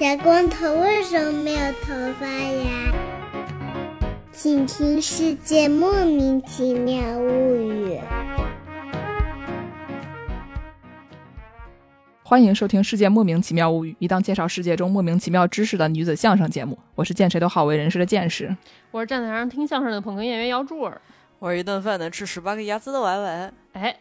小光头为什么没有头发呀？请听《世界莫名其妙物语》。欢迎收听《世界莫名其妙物语》，一档介绍世界中莫名其妙知识的女子相声节目。我是见谁都好为人师的见识。我是站台上听相声的捧哏演员姚柱儿。我是一顿饭能吃十八个鸭子的婉婉。哎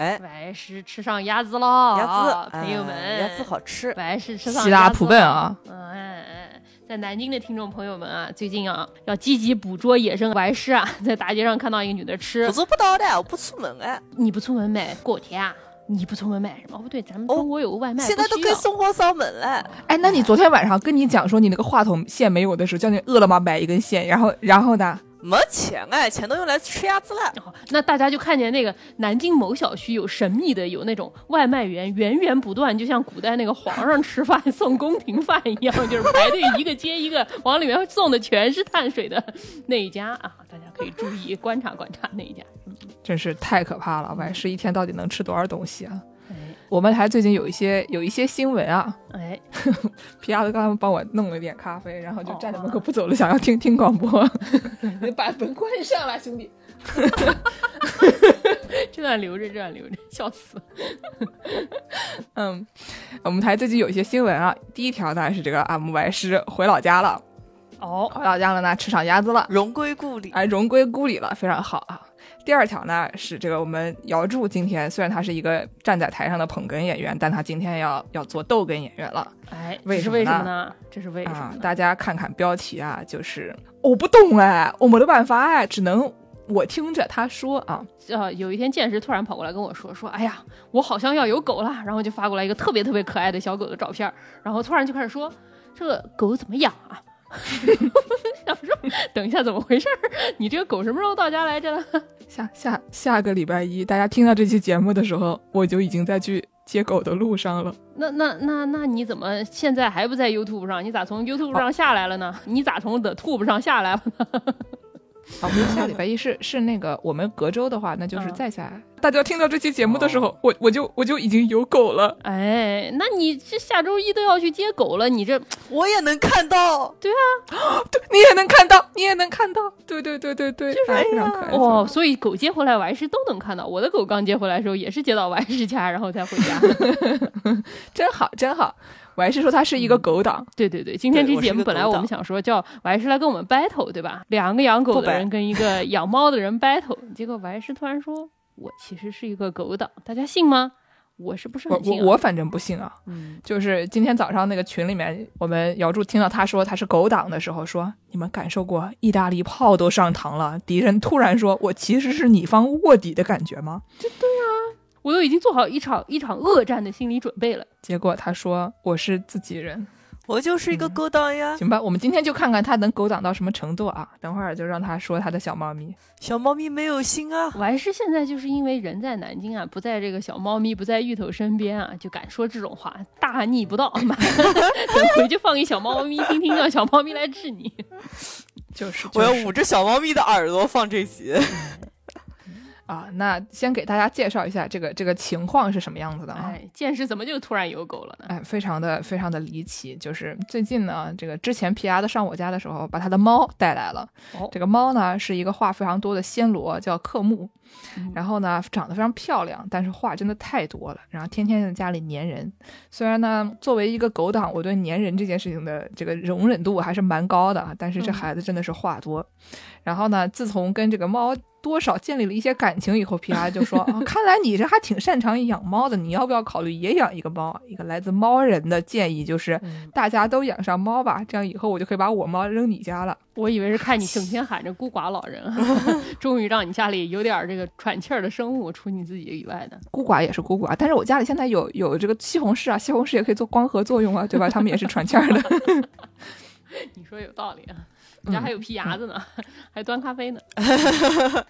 哎，歪是吃上鸭子了，鸭子，朋友们，哎鸭子好吃。歪是吃上希腊鸭子普奔啊！了。嗯哎哎，在南京的听众朋友们啊，最近啊要积极捕捉野生白狮啊，在大街上看到一个女的吃我，做不到的，我不出门哎。你不出门买锅贴啊？你不出门买什么？哦不对，咱们哦中国有个外卖，现在都可以送货上门了。哎，那你昨天晚上跟你讲说你那个话筒线没有的时候，叫你饿了么买一根线，然后然后呢？没钱哎，钱都用来吃鸭子了。哦，那大家就看见那个南京某小区有神秘的有那种外卖员源源不断，就像古代那个皇上吃饭送宫廷饭一样，就是排队一个接一个往里面送的全是碳水的那一家啊，大家可以注意观察观察那一家。真是太可怕了！外食一天到底能吃多少东西啊？哎我们台最近有一些有一些新闻啊，哎，皮亚子刚刚帮我弄了点咖啡，然后就站在门口哦不走了，想要听 听广播。你 把门关上了，兄弟。这段留着，这段留着，笑死。嗯，我们台最近有一些新闻啊。第一条当然是这个阿姆白师回老家了，哦，回老家了呢，吃上鸭子了，荣归故里，哎，荣归故里了，非常好啊。第二条呢是这个我们姚柱今天虽然他是一个站在台上的捧哏演员，但他今天要要做逗哏演员了哎，为什么这是为什么呢呢？这是为什么啊！大家看看标题啊，就是我不懂哎，我没得办法哎，只能我听着他说啊。呃，有一天见识突然跑过来跟我说说，哎呀，我好像要有狗了，然后就发过来一个特别特别可爱的小狗的照片，然后突然就开始说这个狗怎么养啊？想说等一下怎么回事儿？你这个狗什么时候到家来着 呢？下下下个礼拜一，大家听到这期节目的时候，我就已经在去接狗的路上了。那那那那你怎么现在还不在 YouTube 上？你咋从 YouTube 上下来了呢？你咋从 The Tube 上下来了呢？啊，不是下礼拜一是 是那个我们隔周的话，那就是嗯再下来。大家听到这期节目的时候，我我就我就已经有狗了。哎，那你这下周一都要去接狗了，你这我也能看到。对啊，对，你也能看到，你也能看到。对对对对对，就是哎非常可爱。哦，所以狗接回来完事都能看到。我的狗刚接回来的时候也是接到完事家，然后才回家 的。真好真好。我还是说他是一个狗党，对对对，今天这节目本来我们想说叫我还是来跟我们 battle，对吧？两个养狗的人跟一个 养猫的人 battle，结果我还是突然说：“我其实是一个狗党，大家信吗？”我是不是我很信、啊？我我反正不信啊。嗯，就是今天早上那个群里面，我们姚柱听到他说他是狗党的时候，说你们感受过意大利炮都上膛了，敌人突然说我其实是你方卧底的感觉吗？我都已经做好一场一场恶战的心理准备了。结果他说我是自己人。我就是一个勾当呀。行吧，我们今天就看看他能勾当到什么程度啊！等会儿就让他说他的小猫咪。小猫咪没有心啊。我还是现在就是因为人在南京啊，不在这个小猫咪不在芋头身边啊，就敢说这种话，大逆不道。等回去放一小猫咪听听，让小猫咪来治你。就是，我要捂着小猫咪的耳朵放这集。啊！那先给大家介绍一下这个这个情况是什么样子的啊？哎，见识怎么就突然有狗了呢？哎，非常的非常的离奇。就是最近呢，这个之前皮牙的上我家的时候，把他的猫带来了。哦这个猫呢是一个话非常多的暹罗，叫克木。嗯然后呢，长得非常漂亮，但是话真的太多了，然后天天在家里粘人。虽然呢，作为一个狗党，我对粘人这件事情的这个容忍度还是蛮高的，但是这嗯孩子真的是话多。然后呢，自从跟这个猫多少建立了一些感情以后，皮拉就说：“啊，看来你这还挺擅长养猫的，你要不要考虑也养一个猫？”一个来自猫人的建议就是，嗯大家都养上猫吧，这样以后我就可以把我猫扔你家了。我以为是看你整天喊着孤寡老人，终于让你家里有点这个喘气儿的生物，除你自己以外的。孤寡也是孤寡，但是我家里现在有有这个西红柿啊，西红柿也可以做光合作用啊，对吧？他们也是喘气儿的。你说有道理啊。你家还有皮牙子呢，还端咖啡呢。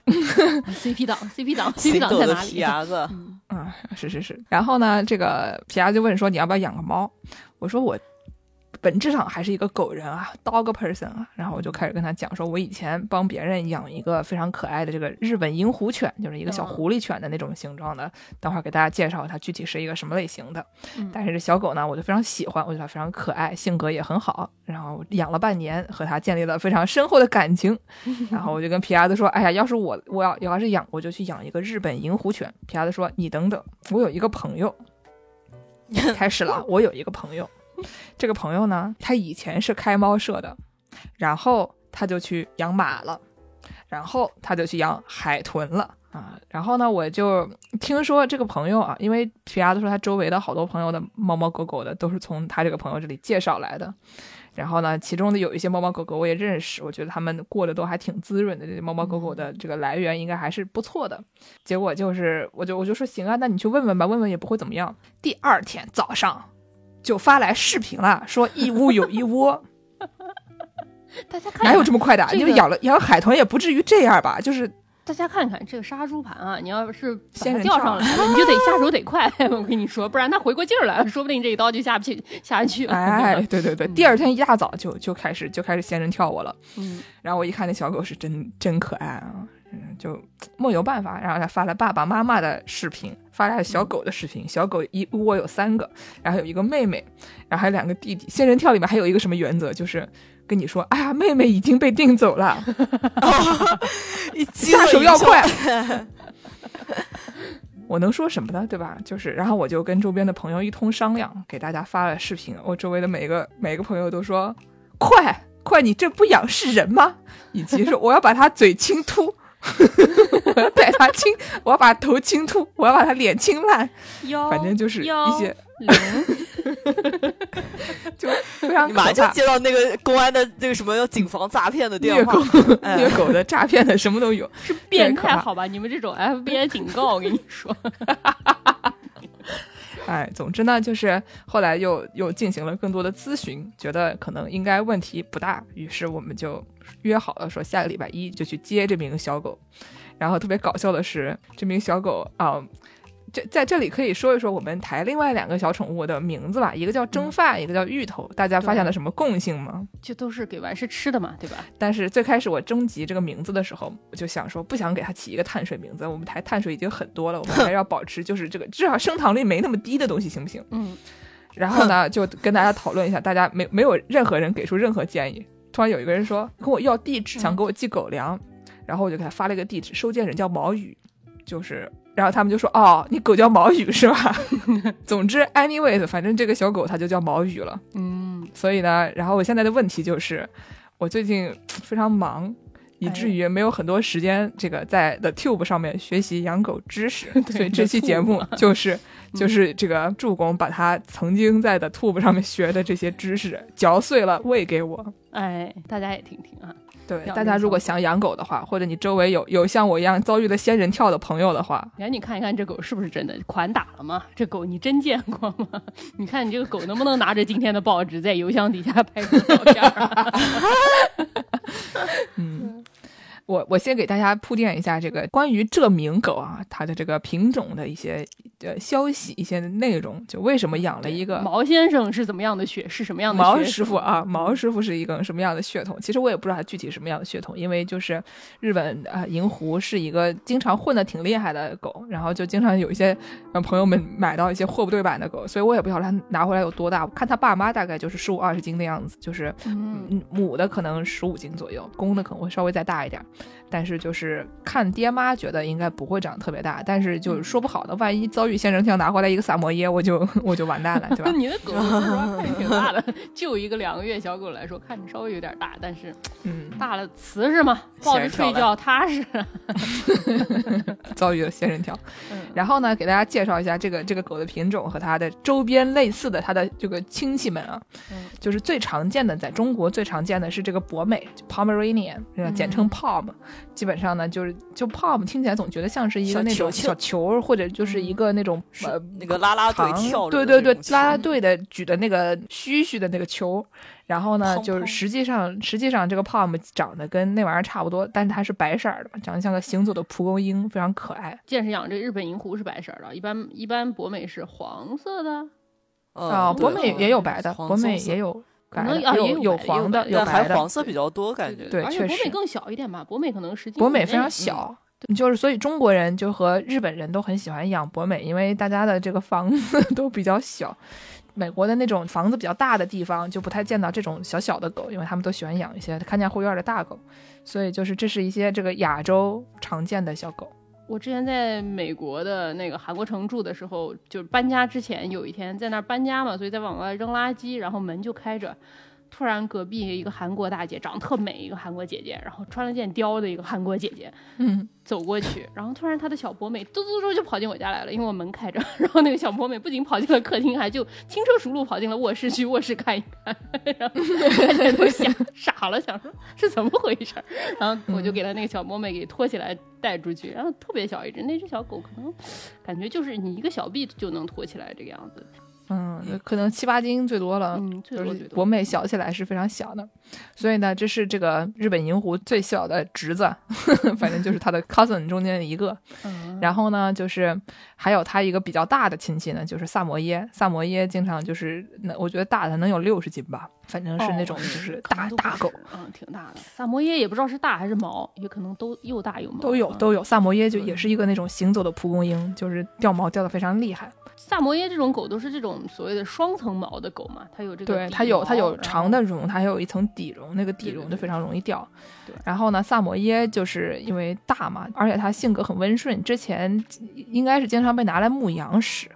CP 党，CP 党，CP 党在哪里？皮牙子，嗯 啊，是是是。然后呢，这个皮牙就问说你要不要养个猫？我说我本质上还是一个狗人啊，dog person 啊。然后我就开始跟他讲说，我以前帮别人养一个非常可爱的这个日本银狐犬，就是一个小嗯狐狸犬的那种形状的。等会儿给大家介绍它具体是一个什么类型的。嗯但是这小狗呢，我就非常喜欢，我觉得它非常可爱，性格也很好。然后养了半年，和它建立了非常深厚的感情。然后我就跟皮亚子说：“哎呀，要是我我要要是养，我就去养一个日本银狐犬。”皮亚子说：“你等等，我有一个朋友。”开始了，我有一个朋友，这个朋友呢，他以前是开猫舍的，然后他就去养马了，然后他就去养海豚了。啊，然后呢，我就听说这个朋友啊，因为皮亚都说他周围的好多朋友的猫猫狗狗的都是从他这个朋友这里介绍来的，然后呢，其中的有一些猫猫狗狗我也认识，我觉得他们过得都还挺滋润的，这猫猫狗狗的这个来源应该还是不错的。结果就是，我就我就说行啊，那你去问问吧，问问也不会怎么样。第二天早上就发来视频了，说一屋有一窝，大家看哪有这么快的啊？这个因为养了养海豚也不至于这样吧？就是大家看看这个杀猪盘啊，你要是把它仙人跳钓上来了，你就得下手得快。我跟你说，不然它回过劲儿来了，说不定这一刀就下不去下去了。哎，对对对，第二天一大早就就开始就开始仙人跳我了。嗯，然后我一看那小狗是真真可爱啊，嗯，就没有办法，然后他发了爸爸妈妈的视频，发了小狗的视频，小狗一窝有三个，然后有一个妹妹，然后还有两个弟弟。仙人跳里面还有一个什么原则，就是跟你说，哎呀，妹妹已经被订走了，下手要快。我能说什么呢？对吧？就是，然后我就跟周边的朋友一通商量，给大家发了视频。我周围的每个每个朋友都说：“快快，你这不养是人吗？”以及说我要把他嘴清秃，我要带他亲，我要把头亲秃，我要把他脸亲烂，幺反正就是一些零，就非常你马上就。接到那个公安的那个什么要警防诈骗的电话狗，哎 虐狗的、诈骗的，什么都有。是变态好吧？你们这种 FBI 警告，我跟你说，哎，总之呢，就是后来又又进行了更多的咨询，觉得可能应该问题不大，于是我们就约好了说下个礼拜一就去接这名小狗。然后特别搞笑的是，这名小狗啊、这在这里可以说一说我们台另外两个小宠物的名字吧，一个叫蒸饭，一个叫芋头。大家发现了什么共性吗？就都是给完是吃的嘛，对吧？但是最开始我征集这个名字的时候，我就想说不想给它起一个碳水名字，我们台碳水已经很多了，我们还要保持就是这个 至少升糖率没那么低的东西，行不行？嗯，然后呢，就跟大家讨论一下，大家没没有任何人给出任何建议。突然有一个人说跟我要地址，想给我寄狗粮，然后我就给他发了一个地址，收件人叫毛宇，就是，然后他们就说哦，你狗叫毛宇是吧？总之，anyways，反正这个小狗它就叫毛宇了。嗯，所以呢，然后我现在的问题就是，我最近非常忙。以至于没有很多时间，这个在 The Tube 上面学习养狗知识，所以这期节目就是就是这个助攻把他曾经在 The Tube 上面学的这些知识嚼碎了喂给我。哎，大家也听听啊。对，大家如果想养狗的话，或者你周围有有像我一样遭遇了仙人跳的朋友的话，你赶紧看一看这狗是不是真的款打了吗？这狗你真见过吗？你看你这个狗能不能拿着今天的报纸在邮箱底下拍个照片？嗯，我我先给大家铺垫一下这个关于这名狗啊，它的这个品种的一些呃消息、一些内容，就为什么养了一个毛先生是怎么样的血？是什么样的毛血师傅啊，毛师傅是一个什么样的血统？其实我也不知道他具体什么样的血统，因为就是日本啊、呃银狐是一个经常混的挺厉害的狗，然后就经常有一些呃朋友们买到一些货不对版的狗，所以我也不晓得他拿回来有多大。我看他爸妈大概就是十五二十斤的样子，就是嗯，嗯母的可能十五斤左右，公的可能会稍微再大一点。但是就是看爹妈觉得应该不会长特别大，但是就是说不好的，万一遭遇仙人跳拿回来一个萨摩耶，我就我就完蛋了，对吧？你的狗说实话看着挺大的，就一个两个月小狗来说，看着稍微有点大，但是嗯，大了瓷实嘛，抱着睡觉踏实。遭遇了仙人跳。嗯然后呢，给大家介绍一下这个这个狗的品种和它的周边类似的它的这个亲戚们啊，嗯就是最常见的，在中国最常见的是这个博美 Pomeranian，呃简称嗯 Pom。基本上呢，就是就 Pom 听起来总觉得像是一个那种小球，或者就是一个那种是呃那个拉拉队糖跳着对对对的那种，球啦啦队的举的那个须须的那个球。然后呢，砰砰就是实际上实际上这个 Pom 长得跟那玩意儿差不多，但是它是白色儿的，长得像个行走的蒲公英，非常可爱。见识养这日本银狐是白色的，一般一般博美是黄色的。啊，博美也有白的，博美也有白可能啊有有也有白的黄的，有还黄色比较多，感觉。对确实而且博美更小一点吧，博美可能十斤博美非常小，就是所以中国人就和日本人都很喜欢养博美，因为大家的这个房子 都比较小。美国的那种房子比较大的地方，就不太见到这种小小的狗，因为他们都喜欢养一些看家护院的大狗，所以就是这是一些这个亚洲常见的小狗。我之前在美国的那个韩国城住的时候，就是搬家之前有一天在那儿搬家嘛，所以在往外扔垃圾，然后门就开着。突然隔壁一个韩国大姐，长得特美，一个韩国姐姐，然后穿了件貂的一个韩国姐姐嗯，走过去，然后突然她的小博美嘟嘟嘟就跑进我家来了，因为我门开着，然后那个小博美不仅跑进了客厅，还就轻车熟路跑进了卧室去卧室看一看，然后大家都想 傻了，想说是怎么回事儿，然后我就给他那个小博美给拖起来带出去，然后特别小一只，那只小狗可能感觉就是你一个小臂就能拖起来这个样子，嗯，可能七八斤最多了。嗯，最就是。博美小起来是非常小的，所以呢，这是这个日本银狐最小的侄子，反正就是他的 cousin 中间的一个。嗯然后呢，就是还有他一个比较大的亲戚呢，就是萨摩耶。萨摩耶经常就是那我觉得大的能有六十斤吧，反正是那种哦就是大大狗，嗯，挺大的。萨摩耶也不知道是大还是毛，也可能都又大又毛，都有嗯都有。萨摩耶就也是一个那种行走的蒲公英，就是掉毛掉的非常厉害。萨摩耶这种狗都是这种所谓的双层毛的狗嘛，它有这个对，它有它有长的绒，它还有一层底绒，那个底绒就非常容易掉对。然后呢，萨摩耶就是因为大嘛，而且它性格很温顺，之前应该是经常被拿来牧羊使，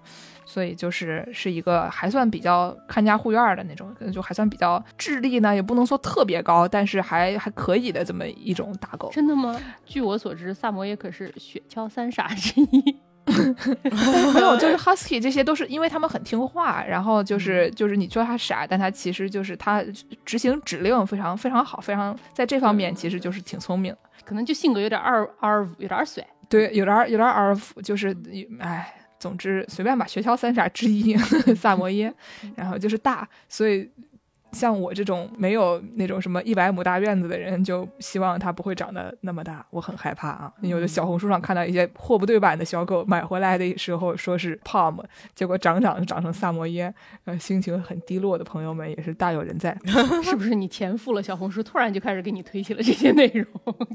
所以就是是一个还算比较看家护院的那种，就还算比较智力呢，也不能说特别高，但是还还可以的这么一种大狗。真的吗？据我所知，萨摩耶可是雪橇三傻之一。没有，就是 husky 这些都是因为他们很听话，然后就是嗯就是你说他傻，但他其实就是他执行指令非常非常好，非常在这方面其实就是挺聪明。可能就性格有点二二，有点甩。对，有点有点儿耳福，就是哎，总之随便吧，学校三傻之一 萨摩耶，然后就是大，所以。像我这种没有那种什么一百亩大院子的人，就希望它不会长得那么大，我很害怕啊。有的小红书上看到一些货不对版的小狗，买回来的时候说是 Pom，结果长长长成萨摩耶，呃，心情很低落的朋友们也是大有人在。是不是你钱付了小红书，突然就开始给你推起了这些内容，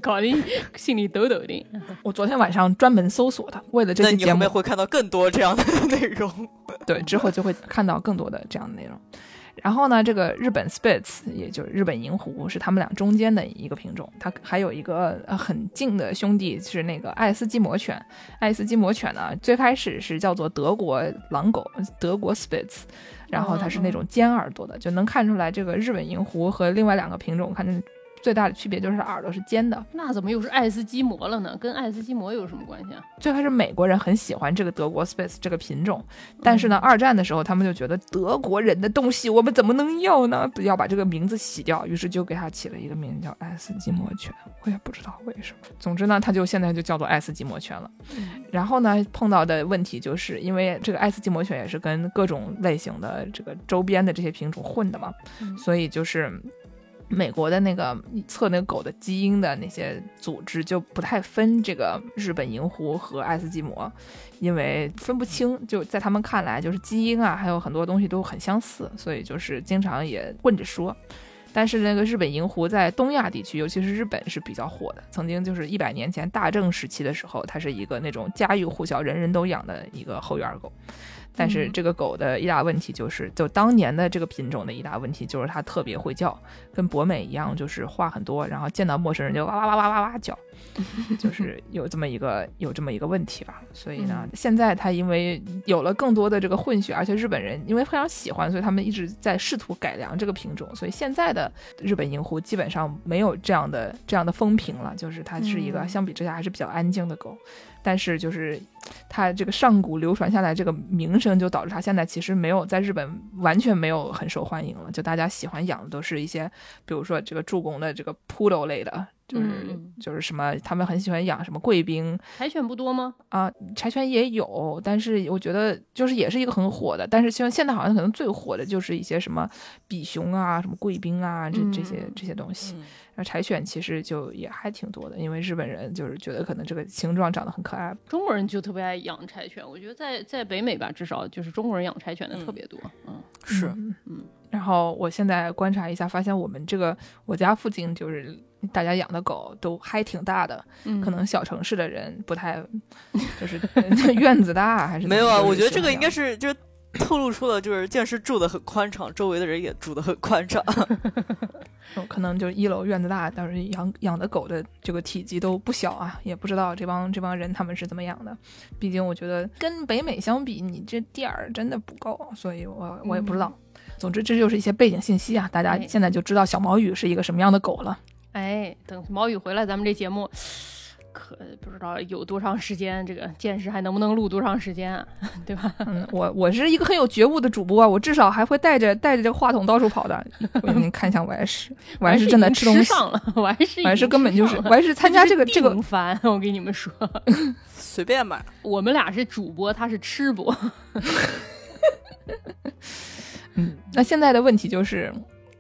搞得你心里抖抖的？我昨天晚上专门搜索的，为了这期节目你后面，会看到更多这样的 内容。对，之后就会看到更多的这样的内容。然后呢，这个日本 Spitz，也就是日本银狐，是他们俩中间的一个品种。它还有一个呃很近的兄弟是那个爱斯基摩犬。爱斯基摩犬呢，最开始是叫做德国狼狗，德国 Spitz，然后它是那种尖耳朵的，就能看出来这个日本银狐和另外两个品种看着最大的区别就是耳朵是尖的。那怎么又是爱斯基摩了呢？跟爱斯基摩有什么关系啊？最开始美国人很喜欢这个德国 Spitz 这个品种，但是呢，二战的时候他们就觉得德国人的东西我们怎么能要呢？要把这个名字洗掉，于是就给它起了一个名字叫爱斯基摩犬。我也不知道为什么，总之呢，它就现在就叫做爱斯基摩犬了。然后呢，碰到的问题就是因为这个爱斯基摩犬也是跟各种类型的这个周边的这些品种混的嘛，嗯所以就是。美国的那个测那个狗的基因的那些组织就不太分这个日本银狐和爱斯基摩，因为分不清，就在他们看来，就是基因啊，还有很多东西都很相似，所以就是经常也混着说。但是那个日本银狐在东亚地区，尤其是日本是比较火的。曾经就是一百年前大正时期的时候，它是一个那种家喻户晓、人人都养的一个后院狗。但是嗯这个狗的一大问题就是，就当年的这个品种的一大问题就是它特别会叫，跟博美一样，就是话很多，然后见到陌生人就哇哇哇哇哇哇叫，就是有这么一个有这么一个问题吧。所以呢，现在它因为有了更多的这个混血，而且日本人因为非常喜欢，所以他们一直在试图改良这个品种。所以现在的日本银狐基本上没有这样的这样的风评了，就是它是一个嗯相比之下还是比较安静的狗。但是就是它这个上古流传下来这个名声，就导致它现在其实没有在日本完全没有很受欢迎了。就大家喜欢养的都是一些，比如说这个助攻的这个 poodle 类的就是、嗯就是什么，他们很喜欢养什么贵宾柴犬不多吗？啊，柴犬也有，但是我觉得就是也是一个很火的，但是像现在好像可能最火的就是一些什么比熊啊、什么贵宾啊这这些嗯这些东西。嗯柴犬其实就也还挺多的，因为日本人就是觉得可能这个形状长得很可爱，中国人就特别爱养柴犬，我觉得在在北美吧，至少就是中国人养柴犬的特别多。嗯，是，嗯嗯然后我现在观察一下，发现我们这个我家附近就是大家养的狗都还挺大的，嗯可能小城市的人不太，就是 院子大还是没有啊？我觉得这个应该是是就是透露出了就是剑师住的很宽敞，周围的人也住的很宽敞。哦 可能就是一楼院子大，但是养养的狗的这个体积都不小啊，也不知道这帮这帮人他们是怎么养的。毕竟我觉得跟北美相比，你这地儿真的不够，所以我我也不知道。总之，这就是一些背景信息啊，大家哎现在就知道小毛雨是一个什么样的狗了。哎，等毛雨回来，咱们这节目可不知道有多长时间，这个见识还能不能录多长时间啊？对吧？嗯，我我是一个很有觉悟的主播啊，我至少还会带着带着这个话筒到处跑的。我给你看向 Y 师，Y 师正在吃东西吃上了，我还是根本就是我还是 参加这个这个烦，我跟你们说，随便吧，我们俩是主播，他是吃播，嗯，那现在的问题就是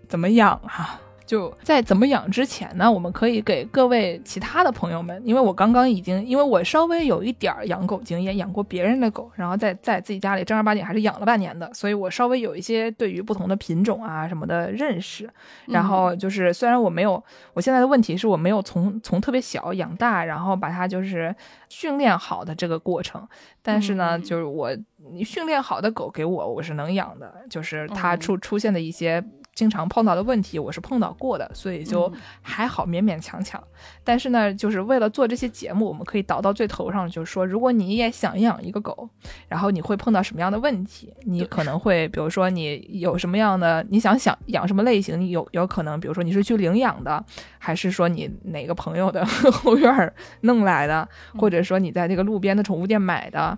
怎么养啊？就在怎么养之前呢，我们可以给各位其他的朋友们，因为我刚刚已经，因为我稍微有一点儿养狗经验，养过别人的狗，然后在在自己家里正儿八经还是养了半年的，所以我稍微有一些对于不同的品种啊什么的认识。然后就是，虽然我没有，我现在的问题是我没有从从特别小养大，然后把它就是训练好的这个过程，但是呢，嗯就是我你训练好的狗给我，我是能养的，就是它嗯出出现的一些。经常碰到的问题，我是碰到过的，所以就嗯还好，勉勉强强。但是呢，就是为了做这些节目，我们可以倒到最头上，就是说，如果你也想养一个狗，然后你会碰到什么样的问题？你可能会，比如说你有什么样的，你想想养什么类型？你有有可能，比如说你是去领养的，还是说你哪个朋友的后院儿弄来的，或者说你在这个路边的宠物店买的，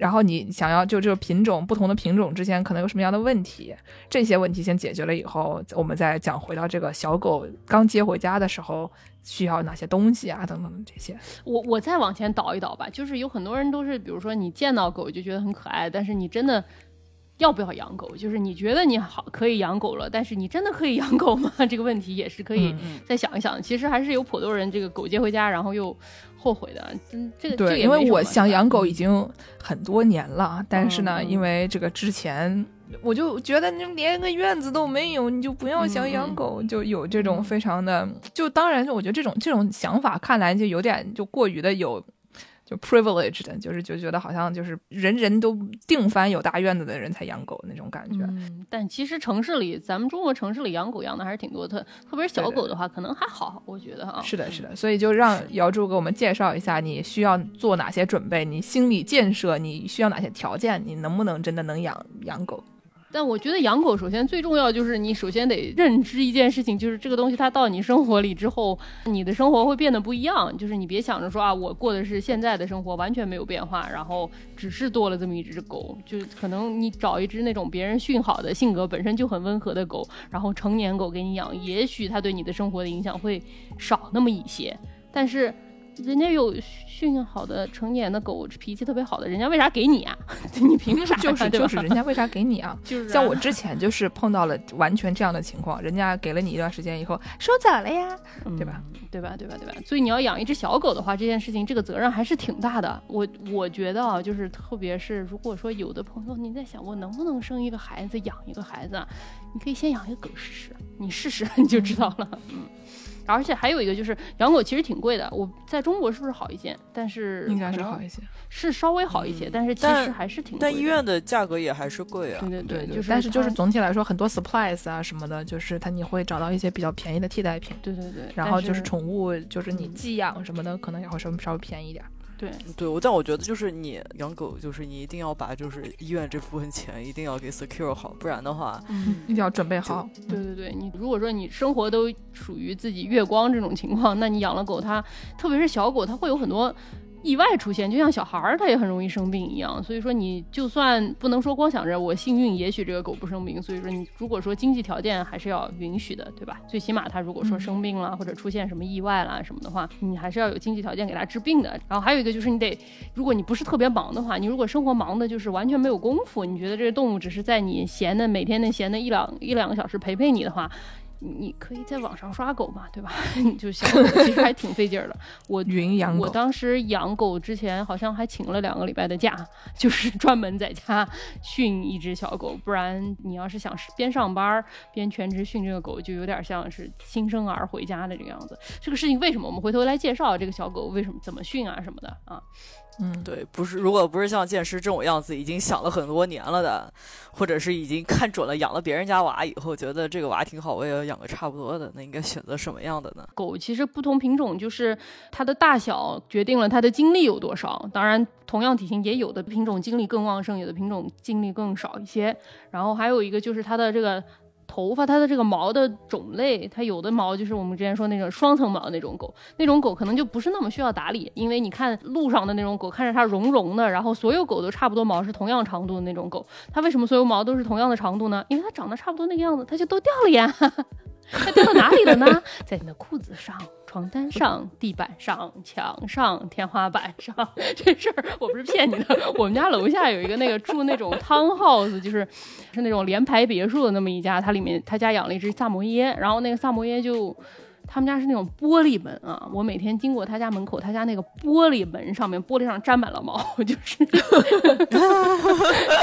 然后你想要就这个品种不同的品种之间可能有什么样的问题？这些问题先解决了以后，我们再讲回到这个小狗刚接回家的时候需要哪些东西啊，等等这些。我我再往前倒一倒吧，就是有很多人都是，比如说你见到狗就觉得很可爱，但是你真的要不要养狗？就是你觉得你好可以养狗了，但是你真的可以养狗吗？这个问题也是可以嗯再想一想。其实还是有颇多人这个狗接回家，然后又后悔的。嗯，这个这个对，因为我想养狗已经很多年了，但是呢，因为这个之前我就觉得你连个院子都没有，你就不要想养狗，就有这种嗯非常的，就当然，我觉得这种这种想法看来就有点就过于的有。就 privileged 的，就是就觉得好像就是人人都定番有大院子的人才养狗那种感觉。嗯，但其实城市里，咱们中国城市里养狗养的还是挺多的，特别是小狗的话，可能还好，我觉得啊。是的，是的，所以就让姚柱给我们介绍一下，你需要做哪些准备，你心理建设，你需要哪些条件，你能不能真的能养养狗？但我觉得养狗首先最重要就是你首先得认知一件事情，就是这个东西它到你生活里之后，你的生活会变得不一样。就是你别想着说啊，我过的是现在的生活，完全没有变化，然后只是多了这么一只狗，就可能你找一只那种别人训好的、性格本身就很温和的狗，然后成年狗给你养，也许它对你的生活的影响会少那么一些，但是。人家有训好的成年的狗，脾气特别好的，人家为啥给你啊？你凭啥？就是就是，人家为啥给你啊？就是啊像我之前就是碰到了完全这样的情况，人家给了你一段时间以后收走了呀，对吧？嗯？对吧？对吧？对吧？所以你要养一只小狗的话，这件事情这个责任还是挺大的。我我觉得啊，就是特别是如果说有的朋友你在想我能不能生一个孩子，养一个孩子啊，你可以先养一个狗试试，你试试你就知道了。嗯。而且还有一个就是养狗其实挺贵的，我在中国是不是好一些？但是应该是好一些。是稍微好一些，嗯但是其实还是挺贵的。但医院的价格也还是贵啊对。对对就是但是就是总体来说，很多 supplies 啊什么的，就是它你会找到一些比较便宜的替代品。对对对，然后就是宠物，就是你嗯寄养什么的，可能也会稍微稍微便宜一点。对对，我但我觉得就是你养狗，就是你一定要把就是医院这部分钱一定要给 secure 好，不然的话，嗯一定要准备好。对对对，你如果说你生活都属于自己月光这种情况，那你养了狗它，特别是小狗，它会有很多意外出现，就像小孩儿他也很容易生病一样。所以说，你就算不能说光想着我幸运，也许这个狗不生病。所以说，你如果说经济条件还是要允许的，对吧？最起码它如果说生病了或者出现什么意外啦什么的话，你还是要有经济条件给它治病的。然后还有一个就是你得，如果你不是特别忙的话，你如果生活忙的就是完全没有功夫，你觉得这个动物只是在你闲的每天的闲的一两一两个小时陪陪你的话。你可以在网上刷狗嘛，对吧？你就想，其实还挺费劲儿的。我 云养狗，我当时养狗之前好像还请了两个礼拜的假，就是专门在家训一只小狗。不然你要是想边上班边全职训这个狗，就有点像是新生儿回家的这个样子。这个事情为什么？我们回头来介绍这个小狗为什么怎么训啊什么的啊。嗯，对，不是，如果不是像剑师这种样子，已经想了很多年了的，或者是已经看准了养了别人家娃以后，觉得这个娃挺好，我也要养个差不多的，那应该选择什么样的呢？狗其实不同品种就是它的大小决定了它的精力有多少，当然同样体型也有的品种精力更旺盛，有的品种精力更少一些。然后还有一个就是它的这个。头发它的这个毛的种类，它有的毛就是我们之前说那种双层毛那种狗，那种狗可能就不是那么需要打理，因为你看路上的那种狗，看着它绒绒的，然后所有狗都差不多毛是同样长度的那种狗，它为什么所有毛都是同样的长度呢？因为它长得差不多那个样子，它就都掉了呀。它掉到哪里了呢？在你的裤子上、床单上、地板上、墙上、天花板上。这事儿我不是骗你的。我们家楼下有一个那个住那种 townhouse，就是是那种联排别墅的那么一家，他里面他家养了一只萨摩耶，然后那个萨摩耶就。他们家是那种玻璃门啊，我每天经过他家门口，他家那个玻璃门上面，玻璃上沾满了毛，就是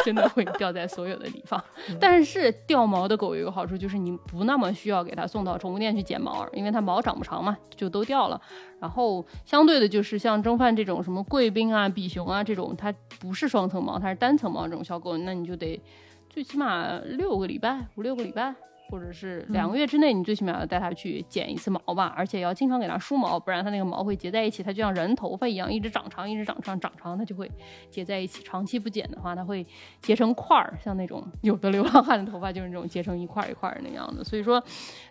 真的会掉在所有的地方。但是掉毛的狗有一个好处，就是你不那么需要给它送到宠物店去剪毛，因为它毛长不长嘛，就都掉了。然后相对的，就是像蒸饭这种什么贵宾啊、比熊啊这种，它不是双层毛，它是单层毛这种小狗，那你就得最起码六个礼拜，五六个礼拜。或者是两个月之内，你最起码要带它去剪一次毛吧，而且要经常给它梳毛，不然它那个毛会结在一起，它就像人头发一样，一直长长，一直长长，长长它就会结在一起。长期不剪的话，它会结成块儿，像那种有的流浪汉的头发就是那种结成一块一块那样的。所以说，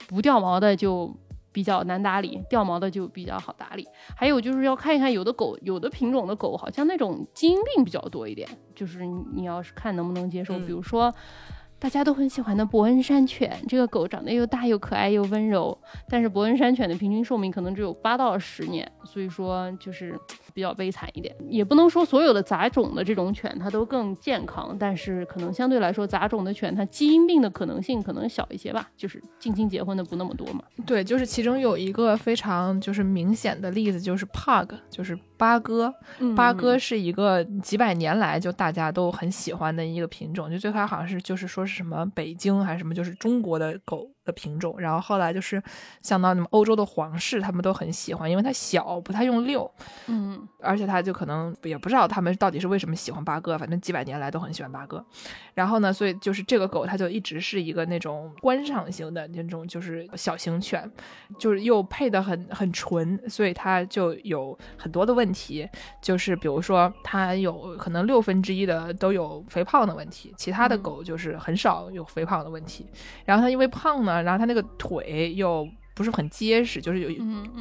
不掉毛的就比较难打理，掉毛的就比较好打理。还有就是要看一看，有的狗，有的品种的狗好像那种基因病比较多一点，就是你要是看能不能接受，比如说。大家都很喜欢的伯恩山犬，这个狗长得又大又可爱又温柔，但是伯恩山犬的平均寿命可能只有八到十年，所以说就是比较悲惨一点。也不能说所有的杂种的这种犬它都更健康，但是可能相对来说杂种的犬它基因病的可能性可能小一些吧，就是近亲结婚的不那么多嘛。对，就是其中有一个非常就是明显的例子，就是 Pug，就是八哥。八哥是一个几百年来就大家都很喜欢的一个品种，就最开始好像是就是说。是什么北京还是什么？就是中国的狗。的品种，然后后来就是像到那么欧洲的皇室，他们都很喜欢，因为它小，不太用遛，嗯，而且它就可能也不知道他们到底是为什么喜欢八哥，反正几百年来都很喜欢八哥。然后呢，所以就是这个狗，它就一直是一个那种观赏型的那种，就是小型犬，就是又配的很很纯，所以它就有很多的问题，就是比如说它有可能六分之一的都有肥胖的问题，其他的狗就是很少有肥胖的问题。然后它因为胖呢。然后他那个腿又不是很结实，就是有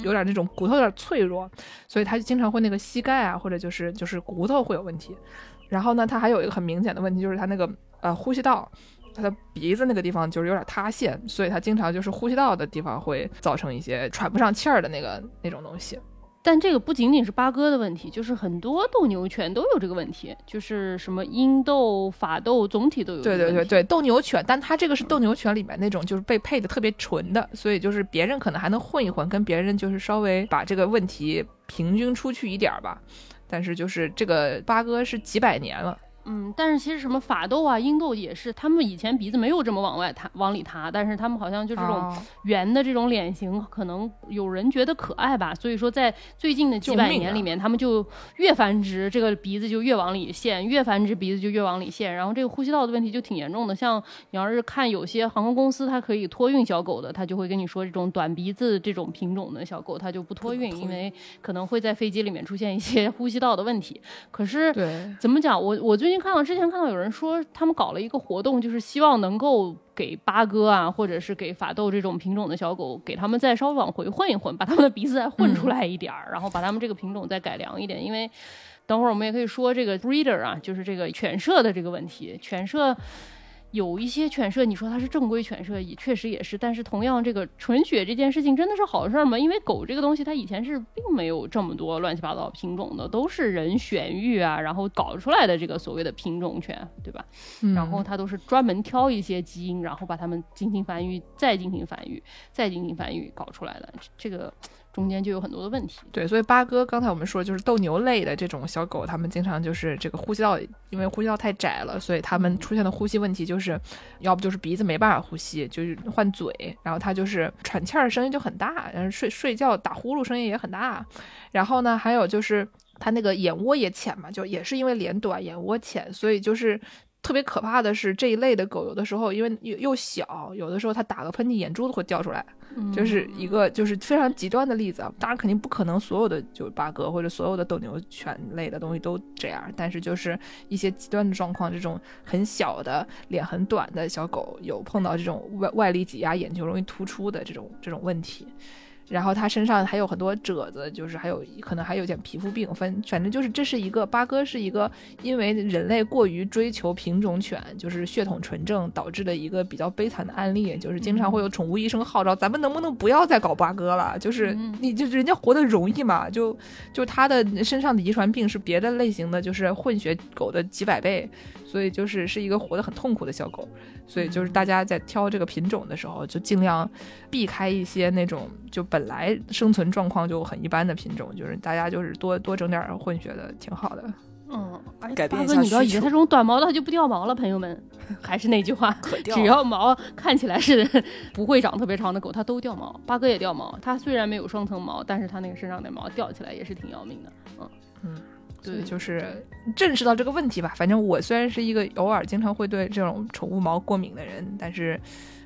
有点那种骨头有点脆弱，所以他就经常会那个膝盖啊，或者就是就是骨头会有问题。然后呢，他还有一个很明显的问题，就是他那个呃呼吸道，他的鼻子那个地方就是有点塌陷，所以他经常就是呼吸道的地方会造成一些喘不上气儿的那个那种东西。但这个不仅仅是八哥的问题，就是很多斗牛犬都有这个问题，就是什么英斗、法斗，总体都有。对对对对，斗牛犬，但它这个是斗牛犬里面那种就是被配的特别纯的，所以就是别人可能还能混一混，跟别人就是稍微把这个问题平均出去一点吧。但是就是这个八哥是几百年了。嗯，但是其实什么法斗啊、英斗也是，他们以前鼻子没有这么往外塌、往里塌，但是他们好像就这种圆的这种脸型，可能有人觉得可爱吧。所以说，在最近的几百年里面，他们就越繁殖，这个鼻子就越往里陷，越繁殖鼻子就越往里陷，然后这个呼吸道的问题就挺严重的。像你要是看有些航空公司，它可以托运小狗的，他就会跟你说，这种短鼻子这种品种的小狗，它就不托运，因为可能会在飞机里面出现一些呼吸道的问题。可是，怎么讲？我我最近。经看到之前看到有人说他们搞了一个活动，就是希望能够给八哥啊，或者是给法斗这种品种的小狗，给他们再稍微往回混一混，把他们的鼻子再混出来一点儿，然后把他们这个品种再改良一点，因为。等会儿我们也可以说这个 breeder 啊，就是这个犬舍的这个问题。犬舍有一些犬舍，你说它是正规犬舍，也确实也是。但是同样，这个纯血这件事情真的是好事吗？因为狗这个东西，它以前是并没有这么多乱七八糟品种的，都是人选育啊，然后搞出来的这个所谓的品种犬，对吧？然后它都是专门挑一些基因，然后把它们进行繁育，再进行繁育，再进行繁育搞出来的。这个。中间就有很多的问题，对，所以八哥刚才我们说就是斗牛类的这种小狗，它们经常就是这个呼吸道，因为呼吸道太窄了，所以它们出现的呼吸问题就是，要不就是鼻子没办法呼吸，就是换嘴，然后它就是喘气儿声音就很大，然后睡睡觉打呼噜声音也很大，然后呢，还有就是它那个眼窝也浅嘛，就也是因为脸短眼窝浅，所以就是。特别可怕的是这一类的狗，有的时候因为又又小，有的时候它打个喷嚏，眼珠子会掉出来，就是一个就是非常极端的例子。当然肯定不可能所有的就八哥或者所有的斗牛犬类的东西都这样，但是就是一些极端的状况，这种很小的脸很短的小狗有碰到这种外外力挤压眼球容易突出的这种这种问题。然后它身上还有很多褶子，就是还有可能还有点皮肤病，分反正就是这是一个八哥是一个因为人类过于追求品种犬，就是血统纯正导致的一个比较悲惨的案例，就是经常会有宠物医生号召咱们能不能不要再搞八哥了，就是你就人家活得容易嘛，就就他的身上的遗传病是别的类型的就是混血狗的几百倍。所以就是是一个活得很痛苦的小狗，所以就是大家在挑这个品种的时候，就尽量避开一些那种就本来生存状况就很一般的品种，就是大家就是多多整点混血的，挺好的。嗯，改变一下。你不要以为它这种短毛的它就不掉毛了，朋友们，还是那句话，只要毛看起来是不会长特别长的狗，它都掉毛。八哥也掉毛，它虽然没有双层毛，但是它那个身上的毛掉起来也是挺要命的。嗯嗯。对，就是正视到这个问题吧。反正我虽然是一个偶尔经常会对这种宠物毛过敏的人，但是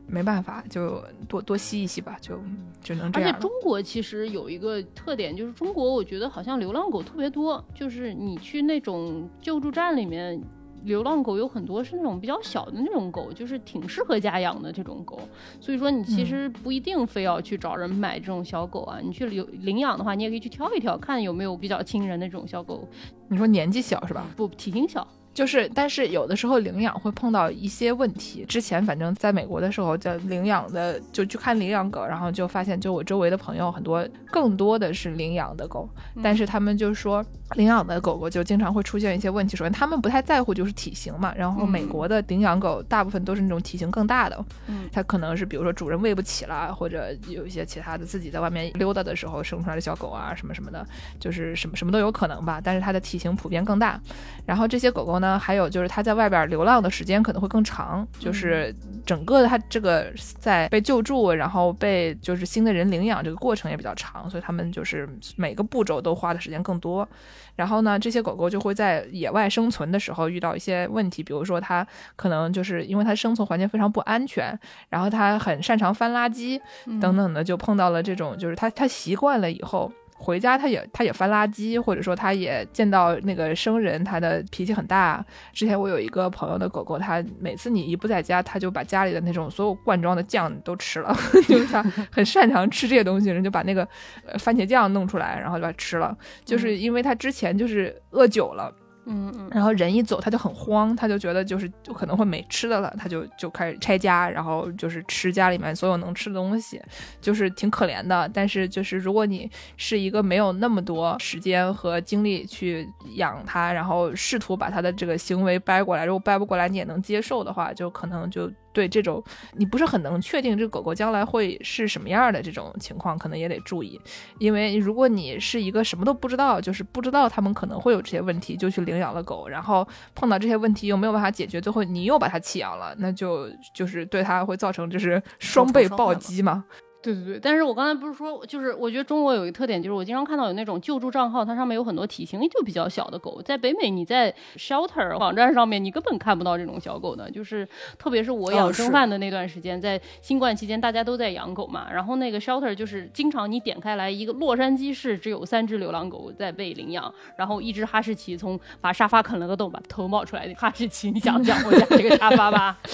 没办法，就多多吸一吸吧，就只能这样。而且中国其实有一个特点，就是中国我觉得好像流浪狗特别多，就是你去那种救助站里面。流浪狗有很多是那种比较小的那种狗，就是挺适合家养的这种狗。所以说你其实不一定非要去找人买这种小狗啊，你去领领养的话，你也可以去挑一挑，看有没有比较亲人的这种小狗。你说年纪小是吧？不，体型小。就是，但是有的时候领养会碰到一些问题。之前反正在美国的时候，叫领养的就去看领养狗，然后就发现，就我周围的朋友很多，更多的是领养的狗，但是他们就说领养的狗狗就经常会出现一些问题。首先，他们不太在乎就是体型嘛，然后美国的领养狗大部分都是那种体型更大的，嗯，它可能是比如说主人喂不起了，或者有一些其他的自己在外面溜达的时候生出来的小狗啊什么什么的，就是什么什么都有可能吧。但是它的体型普遍更大，然后这些狗狗呢，还有就是它。在外边流浪的时间可能会更长，就是整个它这个在被救助，然后被就是新的人领养这个过程也比较长，所以他们就是每个步骤都花的时间更多。然后呢，这些狗狗就会在野外生存的时候遇到一些问题，比如说它可能就是因为它生存环境非常不安全，然后它很擅长翻垃圾等等的，就碰到了这种就是它它习惯了以后。回家他也他也翻垃圾，或者说他也见到那个生人，他的脾气很大。之前我有一个朋友的狗狗，它每次你一不在家，它就把家里的那种所有罐装的酱都吃了，就是它很擅长吃这些东西，人就把那个番茄酱弄出来，然后就把它吃了，就是因为它之前就是饿久了。嗯，然后人一走，他就很慌，他就觉得就是就可能会没吃的了，他就就开始拆家，然后就是吃家里面所有能吃的东西，就是挺可怜的。但是就是如果你是一个没有那么多时间和精力去养它，然后试图把它的这个行为掰过来，如果掰不过来你也能接受的话，就可能就。对这种你不是很能确定这个狗狗将来会是什么样的这种情况，可能也得注意，因为如果你是一个什么都不知道，就是不知道他们可能会有这些问题，就去领养了狗，然后碰到这些问题又没有办法解决，最后你又把它弃养了，那就就是对它会造成就是双倍暴击嘛。对对对，但是我刚才不是说，就是我觉得中国有一个特点，就是我经常看到有那种救助账号，它上面有很多体型就比较小的狗。在北美，你在 shelter 网站上面，你根本看不到这种小狗的。就是特别是我养生饭的那段时间，在新冠期间，大家都在养狗嘛。然后那个 shelter 就是经常你点开来，一个洛杉矶市只有三只流浪狗在被领养，然后一只哈士奇从把沙发啃了个洞，把头冒出来的。哈士奇，你想想我家这个沙发吧。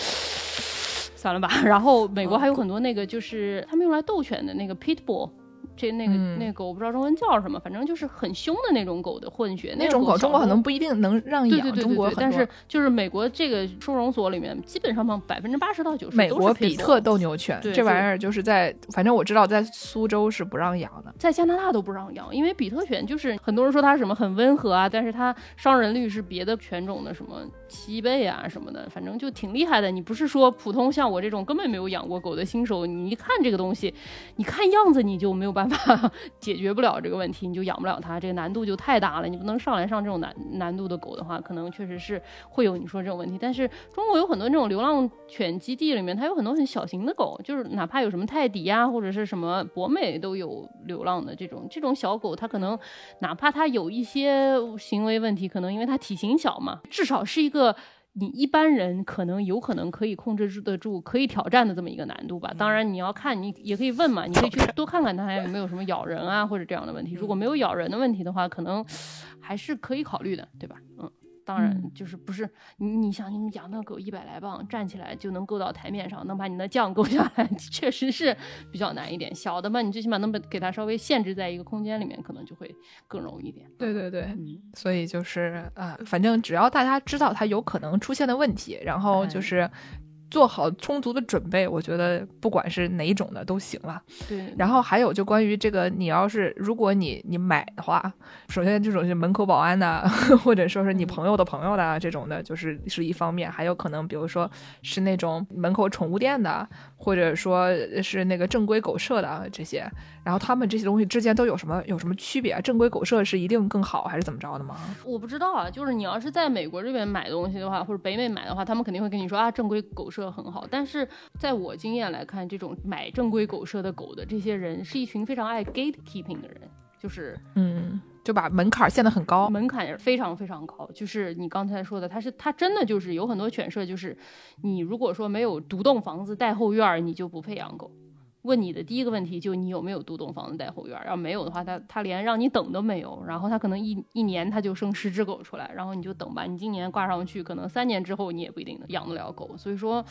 算了吧，然后美国还有很多那个，就是他们用来斗犬的那个 pitbull。这那个那狗我不知道中文叫什么，反正就是很凶的那种狗的混血。那种狗中国可能不一定能让养。对对对对。但是就是美国这个收容所里面，基本上百分之八十到九十美国比特斗牛犬这玩意儿就是在，反正我知道在苏州是不让养的，在加拿大都不让养，因为比特犬就是很多人说它什么很温和啊，但是它伤人率是别的犬种的什么七倍啊什么的，反正就挺厉害的。你不是说普通像我这种根本没有养过狗的新手，你一看这个东西，你看样子你就没有办法。解决不了这个问题，你就养不了它，这个难度就太大了。你不能上来上这种难难度的狗的话，可能确实是会有你说这种问题。但是中国有很多这种流浪犬基地里面，它有很多很小型的狗，就是哪怕有什么泰迪啊，或者是什么博美都有流浪的这种这种小狗，它可能哪怕它有一些行为问题，可能因为它体型小嘛，至少是一个。你一般人可能有可能可以控制得住，可以挑战的这么一个难度吧。当然你要看，你也可以问嘛，你可以去多看看它还有没有什么咬人啊或者这样的问题。如果没有咬人的问题的话，可能还是可以考虑的，对吧？嗯。当然，就是不是你你想你们养那狗一百来磅，站起来就能够到台面上，能把你的酱 够下来，确实是比较难一点。小的嘛，你最起码能把给它稍微限制在一个空间里面，可能就会更容易一点。对对对，所以就是啊，反正只要大家知道它有可能出现的问题，然后就是。做好充足的准备，我觉得不管是哪种的都行了。对，然后还有就关于这个，你要是如果你你买的话，首先这种是门口保安的，或者说是你朋友的朋友的这种的，就是是一方面。还有可能，比如说是那种门口宠物店的，或者说是那个正规狗舍的这些。然后他们这些东西之间都有什么有什么区别啊？正规狗舍是一定更好还是怎么着的吗？我不知道啊，就是你要是在美国这边买东西的话，或者北美买的话，他们肯定会跟你说啊，正规狗舍很好。但是在我经验来看，这种买正规狗舍的狗的这些人，是一群非常爱 gatekeeping 的人，就是嗯，就把门槛限得很高，门槛也非常非常高。就是你刚才说的，他是他真的就是有很多犬舍，就是你如果说没有独栋房子带后院，你就不配养狗。问你的第一个问题就你有没有独栋房子带后院？要没有的话，他他连让你等都没有。然后他可能一一年他就生十只狗出来，然后你就等吧。你今年挂上去，可能三年之后你也不一定能养得了狗。所以说，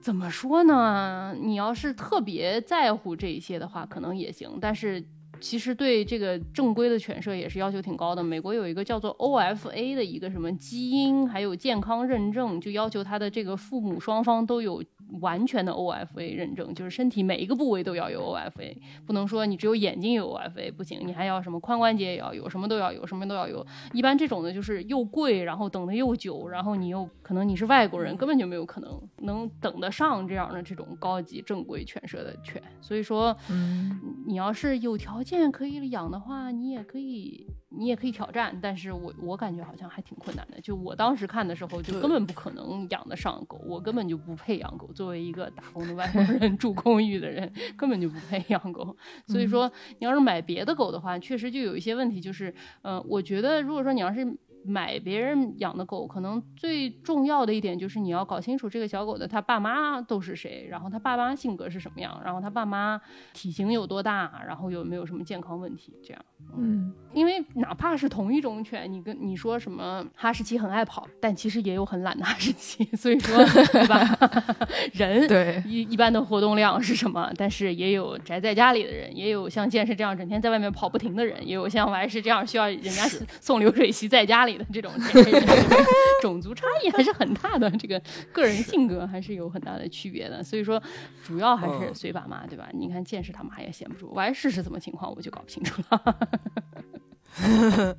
怎么说呢？你要是特别在乎这一些的话，可能也行。但是其实对这个正规的犬舍也是要求挺高的。美国有一个叫做 OFA 的一个什么基因还有健康认证，就要求他的这个父母双方都有。完全的 OFA 认证，就是身体每一个部位都要有 OFA，不能说你只有眼睛有 OFA 不行，你还要什么髋关节也要有，什么都要有，什么都要有。一般这种的就是又贵，然后等的又久，然后你又可能你是外国人，根本就没有可能能等得上这样的这种高级正规犬舍的犬。所以说，嗯，你要是有条件可以养的话，你也可以。你也可以挑战，但是我我感觉好像还挺困难的。就我当时看的时候，就根本不可能养得上狗，我根本就不配养狗。作为一个打工的外国 人，住公寓的人，根本就不配养狗。所以说，你要是买别的狗的话，确实就有一些问题。就是，呃，我觉得如果说你要是。买别人养的狗，可能最重要的一点就是你要搞清楚这个小狗的他爸妈都是谁，然后他爸妈性格是什么样，然后他爸妈体型有多大，然后有没有什么健康问题，这样。嗯，因为哪怕是同一种犬，你跟你说什么哈士奇很爱跑，但其实也有很懒的哈士奇，所以说 对吧？人对一一般的活动量是什么？但是也有宅在家里的人，也有像剑士这样整天在外面跑不停的人，也有像我还是这样需要人家送流水席在家里。的这种种族差异还是很大的，这个个人性格还是有很大的区别的，所以说主要还是随爸妈，对吧？你看见识他妈也闲不住，我还试试什么情况，我就搞不清楚了。呵呵呵呵呵呵